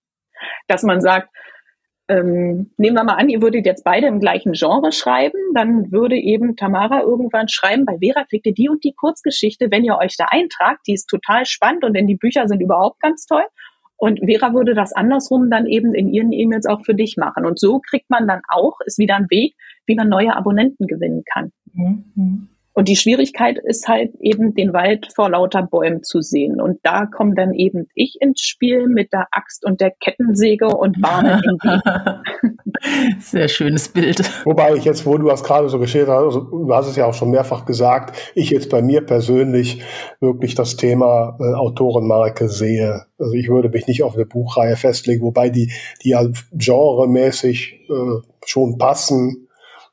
Dass man sagt, ähm, nehmen wir mal an, ihr würdet jetzt beide im gleichen Genre schreiben, dann würde eben Tamara irgendwann schreiben, bei Vera kriegt ihr die und die Kurzgeschichte, wenn ihr euch da eintragt, die ist total spannend und denn die Bücher sind überhaupt ganz toll. Und Vera würde das andersrum dann eben in ihren E-Mails auch für dich machen. Und so kriegt man dann auch, ist wieder ein Weg, wie man neue Abonnenten gewinnen kann. Mhm. Und die Schwierigkeit ist halt eben, den Wald vor lauter Bäumen zu sehen. Und da komme dann eben ich ins Spiel mit der Axt und der Kettensäge und warne den Weg. Sehr schönes Bild. Wobei ich jetzt, wo du das gerade so geschildert hast, also du hast es ja auch schon mehrfach gesagt, ich jetzt bei mir persönlich wirklich das Thema äh, Autorenmarke sehe. Also ich würde mich nicht auf eine Buchreihe festlegen, wobei die, die ja genremäßig äh, schon passen.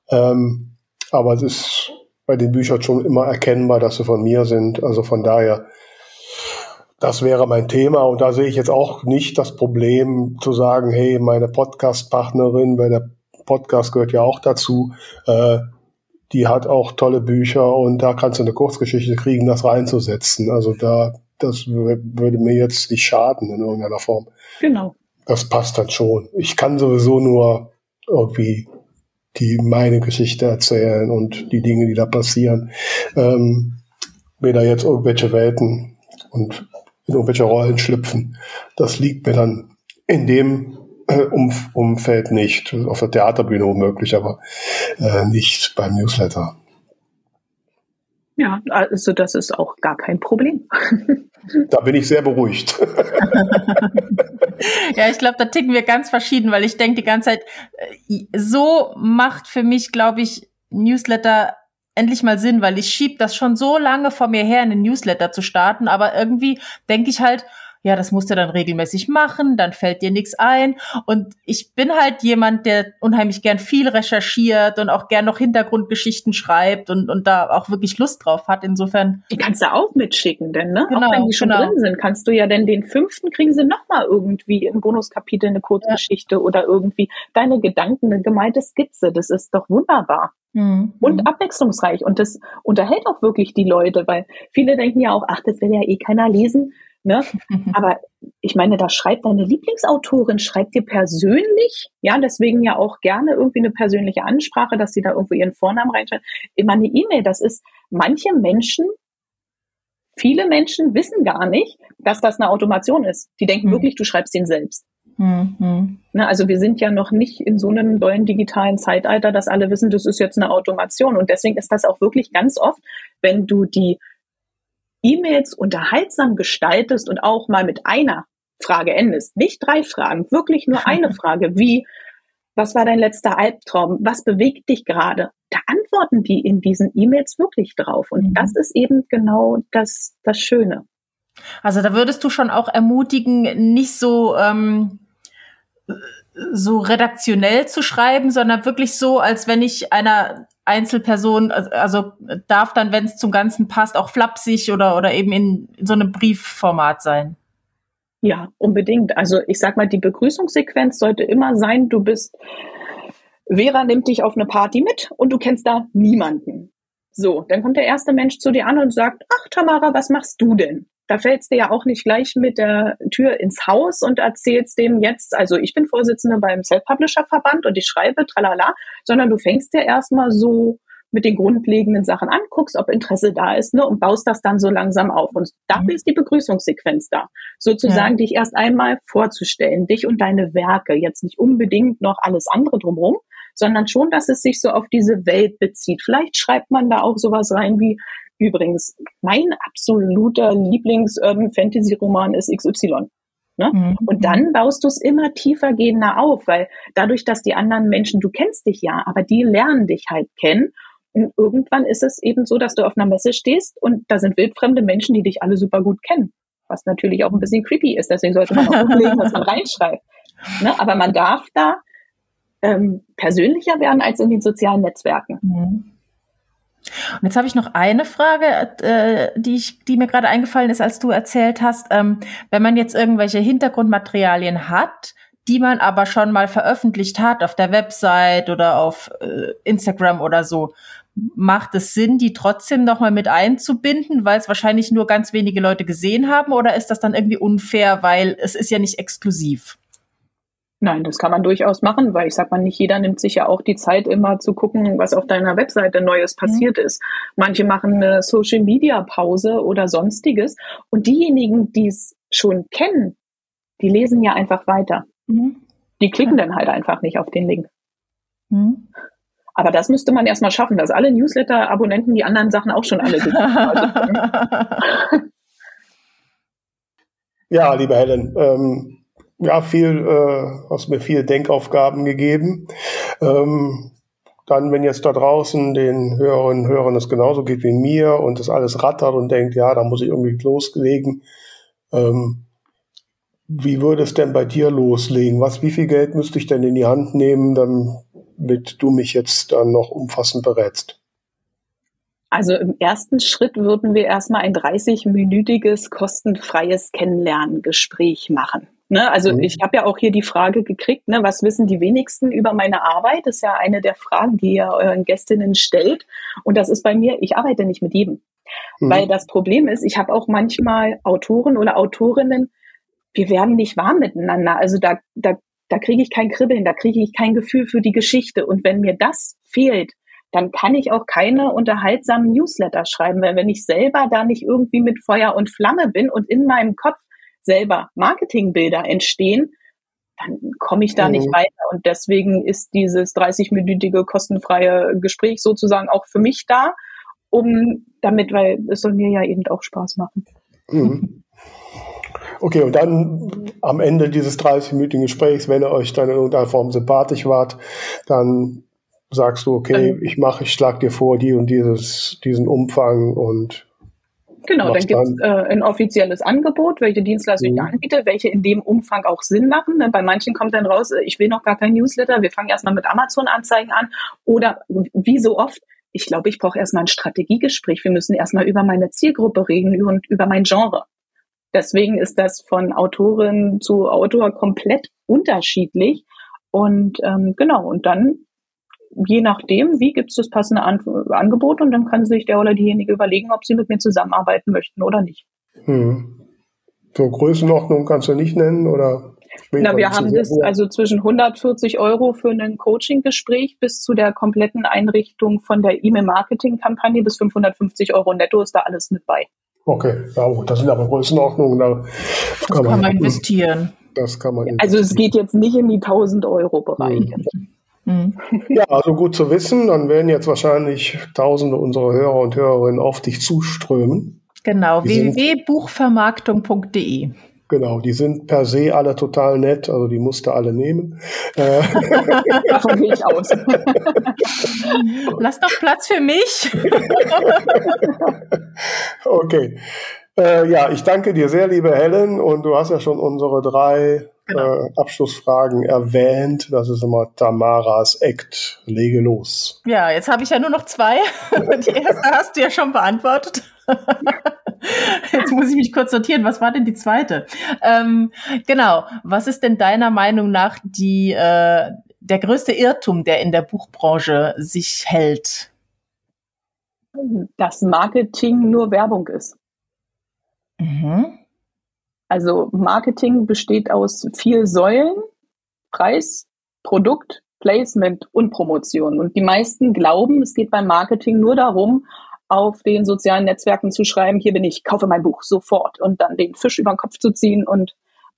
Ähm, aber es ist bei den Büchern schon immer erkennbar, dass sie von mir sind. Also von daher das wäre mein Thema und da sehe ich jetzt auch nicht das Problem zu sagen, hey, meine Podcast-Partnerin, weil der Podcast gehört ja auch dazu, äh, die hat auch tolle Bücher und da kannst du eine Kurzgeschichte kriegen, das reinzusetzen. Also da, das würde mir jetzt nicht schaden in irgendeiner Form. Genau. Das passt dann schon. Ich kann sowieso nur irgendwie die meine Geschichte erzählen und die Dinge, die da passieren. Ähm, weder jetzt irgendwelche Welten und in irgendwelche Rollen schlüpfen. Das liegt mir dann in dem äh, Umf Umfeld nicht. Auf der Theaterbühne womöglich, aber äh, nicht beim Newsletter. Ja, also das ist auch gar kein Problem. da bin ich sehr beruhigt. ja, ich glaube, da ticken wir ganz verschieden, weil ich denke die ganze Zeit, äh, so macht für mich, glaube ich, Newsletter endlich mal Sinn, weil ich schieb das schon so lange vor mir her, einen Newsletter zu starten, aber irgendwie denke ich halt, ja, das musst du dann regelmäßig machen, dann fällt dir nichts ein. Und ich bin halt jemand, der unheimlich gern viel recherchiert und auch gern noch Hintergrundgeschichten schreibt und, und da auch wirklich Lust drauf hat. Insofern. Die kannst du auch mitschicken, denn, ne? Genau, auch wenn die schon genau. drin sind, kannst du ja denn den fünften kriegen sie nochmal irgendwie im Bonuskapitel eine Kurzgeschichte ja. oder irgendwie deine Gedanken, eine gemeinte Skizze. Das ist doch wunderbar. Mhm. Und abwechslungsreich. Und das unterhält auch wirklich die Leute, weil viele denken ja auch, ach, das will ja eh keiner lesen. Ne? Aber ich meine, da schreibt deine Lieblingsautorin, schreibt dir persönlich, ja, deswegen ja auch gerne irgendwie eine persönliche Ansprache, dass sie da irgendwo ihren Vornamen reinschreibt. Immer eine E-Mail, das ist, manche Menschen, viele Menschen wissen gar nicht, dass das eine Automation ist. Die denken mhm. wirklich, du schreibst ihn selbst. Mhm. Ne, also wir sind ja noch nicht in so einem neuen digitalen Zeitalter, dass alle wissen, das ist jetzt eine Automation. Und deswegen ist das auch wirklich ganz oft, wenn du die E-Mails unterhaltsam gestaltest und auch mal mit einer Frage endest, nicht drei Fragen, wirklich nur eine Frage, wie, was war dein letzter Albtraum? Was bewegt dich gerade? Da antworten die in diesen E-Mails wirklich drauf. Und mhm. das ist eben genau das, das Schöne. Also da würdest du schon auch ermutigen, nicht so, ähm, so redaktionell zu schreiben, sondern wirklich so, als wenn ich einer Einzelperson, also darf dann, wenn es zum Ganzen passt, auch flapsig oder, oder eben in, in so einem Briefformat sein. Ja, unbedingt. Also ich sag mal, die Begrüßungssequenz sollte immer sein, du bist, Vera nimmt dich auf eine Party mit und du kennst da niemanden. So, dann kommt der erste Mensch zu dir an und sagt, ach Tamara, was machst du denn? Da fällst du ja auch nicht gleich mit der Tür ins Haus und erzählst dem jetzt, also ich bin Vorsitzende beim Self-Publisher-Verband und ich schreibe, tralala, sondern du fängst ja erstmal so mit den grundlegenden Sachen an, guckst, ob Interesse da ist, ne, und baust das dann so langsam auf. Und dafür mhm. ist die Begrüßungssequenz da. Sozusagen ja. dich erst einmal vorzustellen, dich und deine Werke, jetzt nicht unbedingt noch alles andere drumherum, sondern schon, dass es sich so auf diese Welt bezieht. Vielleicht schreibt man da auch sowas rein wie, Übrigens, mein absoluter Lieblings-Urban-Fantasy-Roman ist XY. Ne? Mhm. Und dann baust du es immer tiefer gehender auf, weil dadurch, dass die anderen Menschen, du kennst dich ja, aber die lernen dich halt kennen. Und irgendwann ist es eben so, dass du auf einer Messe stehst und da sind wildfremde Menschen, die dich alle super gut kennen. Was natürlich auch ein bisschen creepy ist. Deswegen sollte man auch überlegen, was man reinschreibt. Ne? Aber man darf da ähm, persönlicher werden als in den sozialen Netzwerken. Mhm. Und jetzt habe ich noch eine Frage, äh, die, ich, die mir gerade eingefallen ist, als du erzählt hast. Ähm, wenn man jetzt irgendwelche Hintergrundmaterialien hat, die man aber schon mal veröffentlicht hat auf der Website oder auf äh, Instagram oder so, macht es Sinn, die trotzdem nochmal mit einzubinden, weil es wahrscheinlich nur ganz wenige Leute gesehen haben? Oder ist das dann irgendwie unfair, weil es ist ja nicht exklusiv? Nein, das kann man durchaus machen, weil ich sag mal, nicht jeder nimmt sich ja auch die Zeit, immer zu gucken, was auf deiner Webseite Neues mhm. passiert mhm. ist. Manche machen eine Social Media Pause oder sonstiges. Und diejenigen, die es schon kennen, die lesen ja einfach weiter. Mhm. Die klicken ja. dann halt einfach nicht auf den Link. Mhm. Aber das müsste man erstmal schaffen, dass alle Newsletter-Abonnenten die anderen Sachen auch schon alle gesehen haben. ja, liebe Helen, ähm, ja, viel, äh, hast mir viele Denkaufgaben gegeben. Ähm, dann, wenn jetzt da draußen den Hörerinnen und Hörern es genauso geht wie mir und das alles rattert und denkt, ja, da muss ich irgendwie loslegen, ähm, wie würde es denn bei dir loslegen? Was, wie viel Geld müsste ich denn in die Hand nehmen, damit du mich jetzt dann noch umfassend berätst? Also im ersten Schritt würden wir erstmal ein 30-minütiges kostenfreies Kennenlerngespräch machen. Ne? Also mhm. ich habe ja auch hier die Frage gekriegt, ne, was wissen die wenigsten über meine Arbeit? Das ist ja eine der Fragen, die ihr euren Gästinnen stellt. Und das ist bei mir, ich arbeite nicht mit jedem. Mhm. Weil das Problem ist, ich habe auch manchmal Autoren oder Autorinnen, wir werden nicht warm miteinander. Also da, da, da kriege ich kein Kribbeln, da kriege ich kein Gefühl für die Geschichte. Und wenn mir das fehlt, dann kann ich auch keine unterhaltsamen Newsletter schreiben, weil wenn ich selber da nicht irgendwie mit Feuer und Flamme bin und in meinem Kopf selber Marketingbilder entstehen, dann komme ich da mhm. nicht weiter. Und deswegen ist dieses 30-minütige kostenfreie Gespräch sozusagen auch für mich da, um damit, weil es soll mir ja eben auch Spaß machen. Mhm. Okay, und dann am Ende dieses 30-minütigen Gesprächs, wenn ihr euch dann in irgendeiner Form sympathisch wart, dann sagst du, okay, ich mache, ich schlag dir vor, die und dieses, diesen Umfang und Genau, dann gibt es äh, ein offizielles Angebot, welche Dienstleistung mhm. ich anbiete, welche in dem Umfang auch Sinn machen. Ne? Bei manchen kommt dann raus, äh, ich will noch gar kein Newsletter, wir fangen erstmal mit Amazon-Anzeigen an. Oder wie so oft, ich glaube, ich brauche erstmal ein Strategiegespräch. Wir müssen erstmal über meine Zielgruppe reden und über mein Genre. Deswegen ist das von Autorin zu Autor komplett unterschiedlich. Und ähm, genau, und dann je nachdem, wie gibt es das passende An Angebot und dann kann sich der oder diejenige überlegen, ob sie mit mir zusammenarbeiten möchten oder nicht. Hm. So Größenordnung kannst du nicht nennen oder? Na, wir haben das also zwischen 140 Euro für ein Coaching-Gespräch bis zu der kompletten Einrichtung von der E-Mail-Marketing-Kampagne bis 550 Euro netto ist da alles mit bei. Okay, ja gut, das sind aber Größenordnungen. Da das kann, man, man investieren. Das kann man. Also es geht jetzt nicht in die 1000 Euro Bereich. Hm. Mhm. Ja, also gut zu wissen. Dann werden jetzt wahrscheinlich Tausende unserer Hörer und Hörerinnen auf dich zuströmen. Genau, www.buchvermarktung.de. Genau, die sind per se alle total nett, also die musste alle nehmen. Äh, Davon gehe ich aus. Lass doch Platz für mich. okay. Äh, ja, ich danke dir sehr, liebe Helen, und du hast ja schon unsere drei genau. äh, Abschlussfragen erwähnt. Das ist immer Tamaras Act. Lege los. Ja, jetzt habe ich ja nur noch zwei. Die erste hast du ja schon beantwortet. Jetzt muss ich mich kurz sortieren. Was war denn die zweite? Ähm, genau. Was ist denn deiner Meinung nach die, äh, der größte Irrtum, der in der Buchbranche sich hält? Dass Marketing nur Werbung ist. Mhm. Also Marketing besteht aus vier Säulen, Preis, Produkt, Placement und Promotion. Und die meisten glauben, es geht beim Marketing nur darum, auf den sozialen Netzwerken zu schreiben, hier bin ich, kaufe mein Buch sofort und dann den Fisch über den Kopf zu ziehen und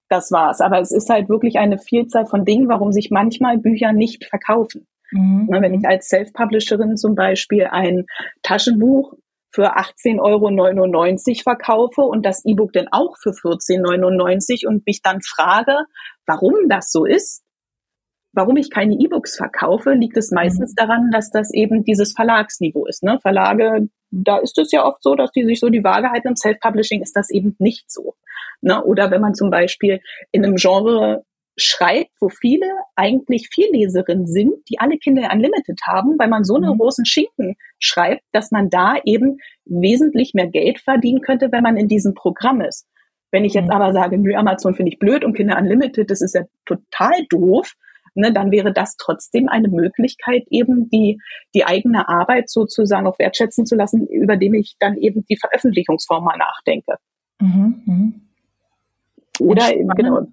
das war's. Aber es ist halt wirklich eine Vielzahl von Dingen, warum sich manchmal Bücher nicht verkaufen. Mhm. Wenn ich als Self-Publisherin zum Beispiel ein Taschenbuch für 18,99 Euro verkaufe und das E-Book dann auch für 14,99 und mich dann frage, warum das so ist, warum ich keine E-Books verkaufe, liegt es meistens mhm. daran, dass das eben dieses Verlagsniveau ist. Ne? Verlage, da ist es ja oft so, dass die sich so die Waage halten. Im Self-Publishing ist das eben nicht so. Ne? Oder wenn man zum Beispiel in einem Genre schreibt, wo viele eigentlich Vierleserinnen sind, die alle Kinder Unlimited haben, weil man so einen mhm. großen Schinken schreibt, dass man da eben wesentlich mehr Geld verdienen könnte, wenn man in diesem Programm ist. Wenn ich jetzt mhm. aber sage, nö, Amazon finde ich blöd und Kinder Unlimited, das ist ja total doof, ne, dann wäre das trotzdem eine Möglichkeit, eben die, die eigene Arbeit sozusagen auch wertschätzen zu lassen, über dem ich dann eben die Veröffentlichungsform mal nachdenke. Mhm, mh. Oder genau,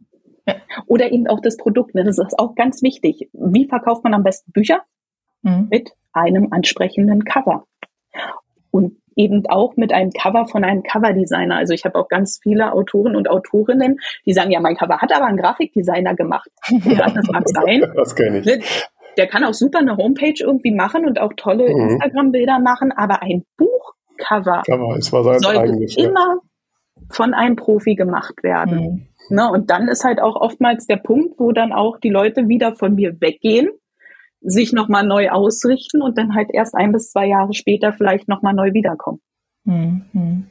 oder eben auch das Produkt. Ne? Das ist auch ganz wichtig. Wie verkauft man am besten Bücher? Mhm. Mit einem ansprechenden Cover. Und eben auch mit einem Cover von einem Coverdesigner. Also ich habe auch ganz viele Autoren und Autorinnen, die sagen, ja, mein Cover hat aber ein Grafikdesigner gemacht. Ja, das mag sein. Das kenne ich. Ne? Der kann auch super eine Homepage irgendwie machen und auch tolle mhm. Instagram-Bilder machen, aber ein Buchcover sollte immer von einem Profi gemacht werden. Mhm. Ne, und dann ist halt auch oftmals der Punkt, wo dann auch die Leute wieder von mir weggehen, sich nochmal neu ausrichten und dann halt erst ein bis zwei Jahre später vielleicht nochmal neu wiederkommen. Mhm.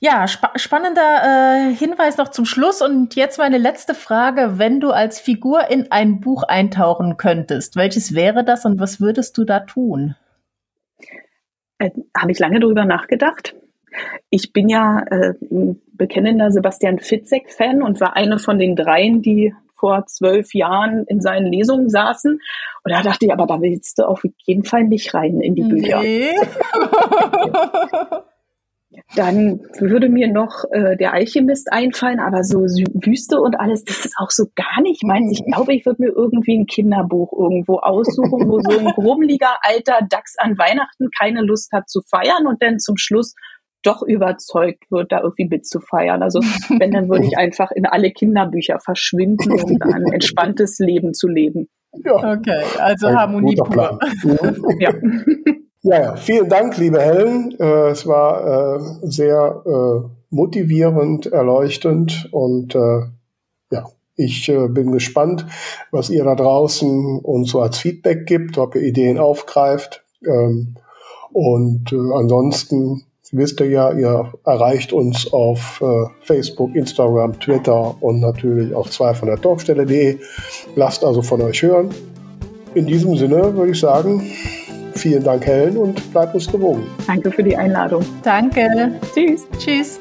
Ja, spa spannender äh, Hinweis noch zum Schluss. Und jetzt meine letzte Frage. Wenn du als Figur in ein Buch eintauchen könntest, welches wäre das und was würdest du da tun? Äh, Habe ich lange drüber nachgedacht. Ich bin ja äh, ein bekennender Sebastian Fitzek-Fan und war eine von den dreien, die vor zwölf Jahren in seinen Lesungen saßen. Und da dachte ich, aber da willst du auf jeden Fall nicht rein in die Bücher. Nee. Dann würde mir noch äh, der Alchemist einfallen, aber so Wüste und alles, das ist auch so gar nicht meins. Ich glaube, ich würde mir irgendwie ein Kinderbuch irgendwo aussuchen, wo so ein grummeliger alter Dachs an Weihnachten keine Lust hat zu feiern und dann zum Schluss doch überzeugt wird, da irgendwie mitzufeiern. Also wenn, dann würde ich einfach in alle Kinderbücher verschwinden, um da ein entspanntes Leben zu leben. Ja. Okay, also ein Harmonie pur. ja. Ja, vielen Dank, liebe Helen. Äh, es war äh, sehr äh, motivierend, erleuchtend und äh, ja, ich äh, bin gespannt, was ihr da draußen uns so als Feedback gibt, ob ihr Ideen aufgreift. Ähm, und äh, ansonsten wisst ihr ja, ihr erreicht uns auf äh, Facebook, Instagram, Twitter und natürlich auf zwei von der Talkstelle.de. Lasst also von euch hören. In diesem Sinne würde ich sagen, Vielen Dank, Helen, und bleibt uns gewogen. Danke für die Einladung. Danke. Tschüss. Tschüss.